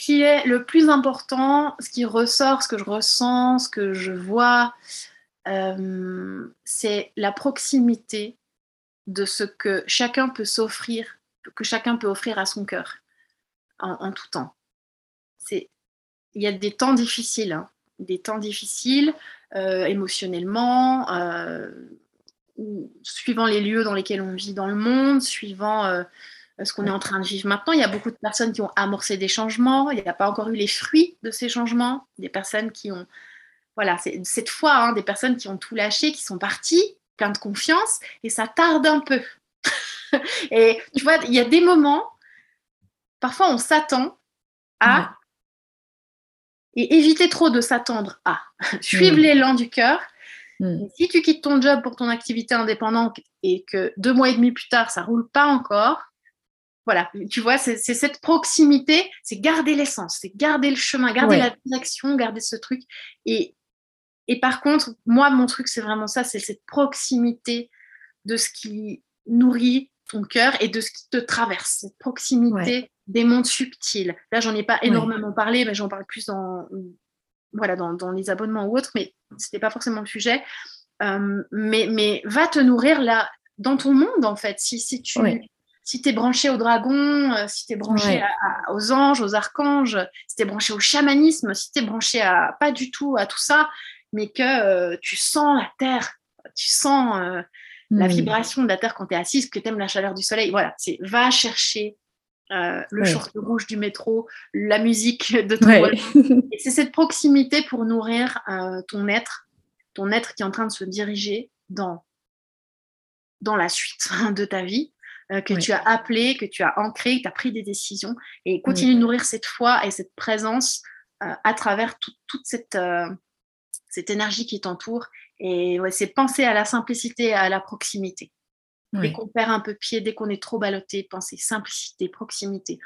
Qui est le plus important, ce qui ressort, ce que je ressens, ce que je vois, euh, c'est la proximité de ce que chacun peut s'offrir, que chacun peut offrir à son cœur en, tout temps. Il y a des temps difficiles, hein. des temps difficiles euh, émotionnellement, euh, suivant les lieux dans lesquels on vit dans le monde, suivant ce qu'on est en train de vivre maintenant. Il y a beaucoup de personnes qui ont amorcé des changements, il n'y a pas encore eu les fruits de ces changements, des personnes qui ont voilà, c'est cette fois hein, des personnes qui ont tout lâché, qui sont parties, plein de confiance, et ça tarde un peu. <laughs> et tu vois, il y a des moments, parfois on s'attend à, et éviter trop de s'attendre à, <laughs> suivre mm. l'élan du cœur. Mm. Si tu quittes ton job pour ton activité indépendante et que deux mois et demi plus tard, ça roule pas encore, voilà, tu vois, c'est cette proximité, c'est garder l'essence, c'est garder le chemin, garder la direction, garder ce truc. Et et par contre, moi, mon truc, c'est vraiment ça, c'est cette proximité de ce qui nourrit ton cœur et de ce qui te traverse, cette proximité des mondes subtils. Là, j'en ai pas énormément parlé, mais j'en parle plus dans, voilà, dans, les abonnements ou autres, mais ce n'était pas forcément le sujet. Euh, mais, mais va te nourrir là, dans ton monde, en fait. Si, si tu si es branché au dragon, euh, si tu es branché aux anges, aux archanges, si tu es branché au chamanisme, si tu es branché à pas du tout à tout ça, mais que euh, tu sens la terre, tu sens euh, la hmm. vibration de la terre quand tu es assise, que tu aimes la chaleur du soleil. Voilà, c'est va chercher euh, le short rouge du métro, la musique <laughs> de ton <laughs> Et c'est cette proximité pour nourrir ton être, ton être qui est en train de se diriger dans, dans la suite <laughs> de ta vie. Que tu as appelé, que tu as ancré, que tu as pris des décisions, et continue de nourrir cette foi et cette présence à travers toute cette, cette énergie qui t'entoure. Et ouais, c'est penser à la simplicité, à la proximité. Dès qu'on perd un peu pied, dès qu'on est trop ballotté, penser simplicité, proximité,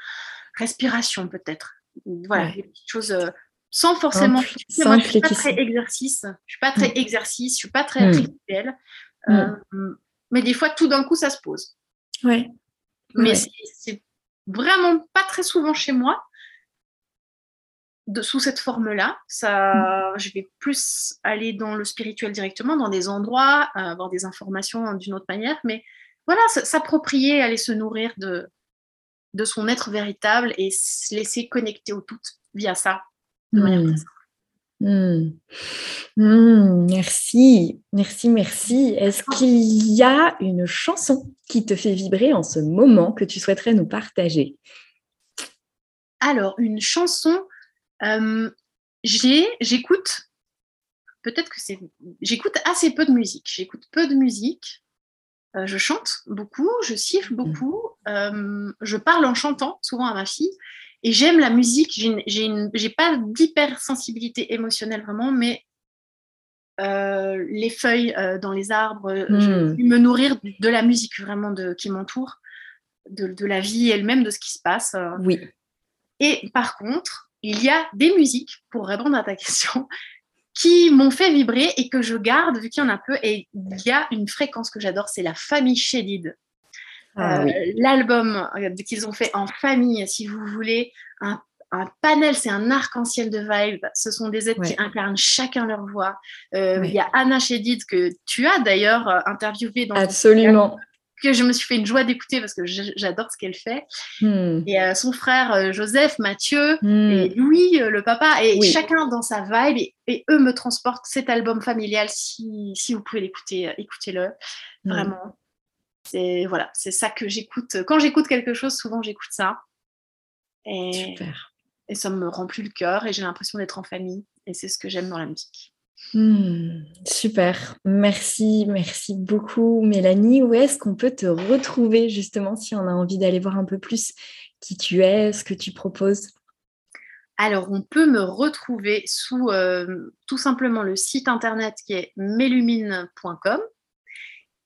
respiration peut-être. Voilà, des petites choses euh, sans forcément. moi, je suis pas très exercice. Je suis pas très exercice. Je suis pas très rituel. Euh, mais des fois, tout d'un coup, ça se pose. Ouais. Mais c'est vraiment pas très souvent chez moi de, sous cette forme-là. Ça, mm. je vais plus aller dans le spirituel directement, dans des endroits, euh, avoir des informations d'une autre manière. Mais voilà, s'approprier, aller se nourrir de, de son être véritable et se laisser connecter au tout via ça. Mm. Mm. merci, merci, merci. Est-ce qu'il y a une chanson qui te fait vibrer en ce moment que tu souhaiterais nous partager? Alors, une chanson, euh, j'écoute, peut-être que c'est, j'écoute assez peu de musique. J'écoute peu de musique. Euh, je chante beaucoup, je siffle beaucoup, euh, je parle en chantant souvent à ma fille et j'aime la musique. J'ai pas d'hypersensibilité émotionnelle vraiment, mais les feuilles dans les arbres, je mmh. me nourrir de la musique vraiment de, qui m'entoure, de, de, la vie elle-même, de ce qui se passe. Oui. Et par contre, il y a des musiques, pour répondre à ta question, <laughs> qui m'ont fait vibrer et que je garde vu qu'il y en a peu. Et il y a une fréquence que j'adore, c'est la famille Shadid. Ah euh, l'album euh, qu'ils ont fait en famille, si vous voulez, un, panel, c'est un arc-en-ciel de vibes. Ce sont des êtres qui incarnent chacun leur voix. Euh, il y a Anna Shadid que tu as d'ailleurs interviewé dans Absolument <laughs> que je me suis fait une joie d'écouter parce que j'adore ce qu'elle fait. Hmm. Et euh, son frère Joseph, Mathieu, hmm. et Louis, le papa, et chacun dans sa vibe, et, eux me transportent cet album familial. Si, si vous pouvez l'écouter, écoutez-le. Hmm. Vraiment. C'est voilà, c'est ça que j'écoute. Quand j'écoute quelque chose, souvent j'écoute ça. Et, Super. Et ça me remplit le cœur et j'ai l'impression d'être en famille. Et c'est ce que j'aime dans la musique. Hmm, super, merci, merci beaucoup Mélanie. Où est-ce qu'on peut te retrouver justement si on a envie d'aller voir un peu plus qui tu es, ce que tu proposes? Alors, on peut me retrouver sous euh, tout simplement le site internet qui est melumine.com.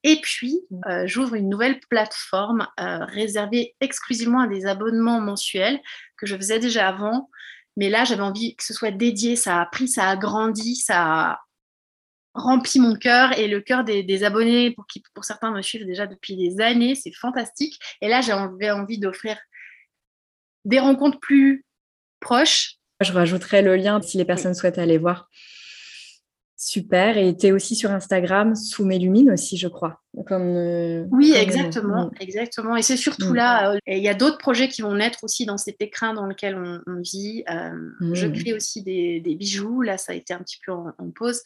Et puis, euh, j'ouvre une nouvelle plateforme euh, réservée exclusivement à des abonnements mensuels que je faisais déjà avant. Mais là, j'avais envie que ce soit dédié. Ça a pris, ça a grandi, ça a rempli mon cœur et le cœur des, abonnés pour qui, pour certains, me suivent déjà depuis des années. C'est fantastique. Et là, j'avais envie d'offrir des rencontres plus proches. Je rajouterai le lien si les personnes souhaitent aller voir. Super. Et tu es aussi sur Instagram sous Mélumine aussi, je crois. Comme, euh, oui, exactement, mm. exactement. Et c'est surtout mm. là, euh, il y a d'autres projets qui vont naître aussi dans cet écrin dans lequel on, vit. Euh, je mm. crée aussi des, bijoux. Là, ça a été un petit peu en, pause.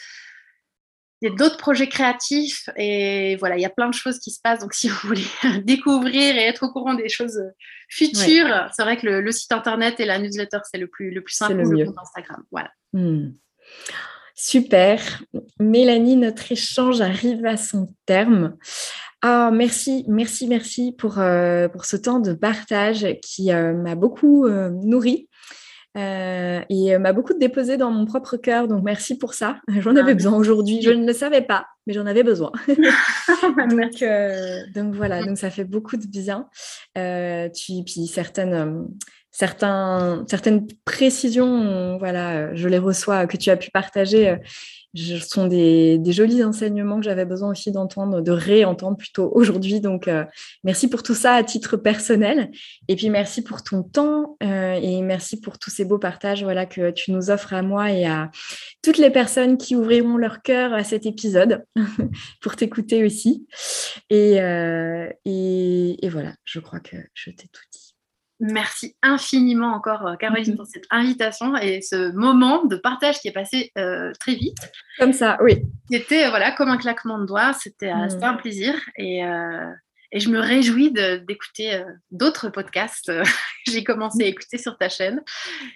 Il y a d'autres projets créatifs et voilà, il y a plein de choses qui se passent. Donc, <laughs> si vous voulez découvrir et être au courant des choses futures, c'est vrai que le, site internet et la newsletter, c'est le plus, le plus simple. Le, le compte Instagram. Voilà. Super. Mélanie, notre échange arrive à son terme. Ah, merci, merci, merci pour, euh, pour ce temps de partage qui euh, m'a beaucoup euh, nourri et m'a beaucoup déposé dans mon propre cœur. Donc, merci pour ça. <laughs> J'en avais ah, besoin aujourd'hui. Je ne le savais pas, mais j'en avais besoin. <laughs> <laughs> donc, donc, voilà, donc ça fait beaucoup de bien. tu, puis certaines certaines précisions, voilà, je les reçois, que tu as pu partager, ce sont des, jolis enseignements que j'avais besoin aussi d'entendre, de réentendre plutôt aujourd'hui. Donc, euh, merci pour tout ça à titre personnel. Et puis, merci pour ton temps euh, et merci pour tous ces beaux partages voilà, que tu nous offres à moi et à toutes les personnes qui ouvriront leur cœur à cet épisode <laughs> pour t'écouter aussi. Euh, et voilà, je crois que je t'ai tout dit. Merci infiniment encore, euh, Caroline, mhm. pour cette invitation et ce moment de partage qui est passé euh, très vite. Comme ça, oui. C'était euh, voilà, comme un claquement de doigts. C'était mhm. un plaisir. Et, et, je me réjouis d'écouter d'autres podcasts <laughs> que j'ai commencé à écouter sur ta chaîne.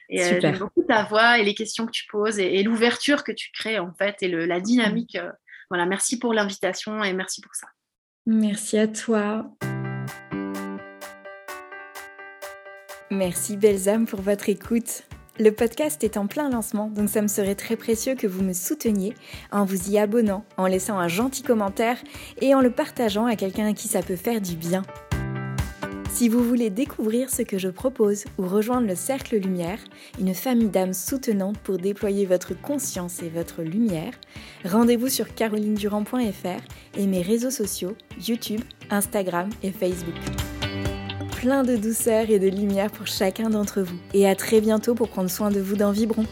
Et j'aime beaucoup ta voix et les questions que tu poses et, l'ouverture que tu crées, en fait, et le, la dynamique. voilà, merci pour l'invitation et merci pour ça. Merci à toi. Merci belles âmes pour votre écoute. Le podcast est en plein lancement, donc ça me serait très précieux que vous me souteniez en vous y abonnant, en laissant un gentil commentaire et en le partageant à quelqu'un qui ça peut faire du bien. Si vous voulez découvrir ce que je propose ou rejoindre le Cercle Lumière, une famille d'âmes soutenantes pour déployer votre conscience et votre lumière, rendez-vous sur carolinedurand.fr et mes réseaux sociaux YouTube, Instagram et Facebook plein de douceur et de lumière pour chacun d'entre vous. Et à très bientôt pour prendre soin de vous dans Vibron.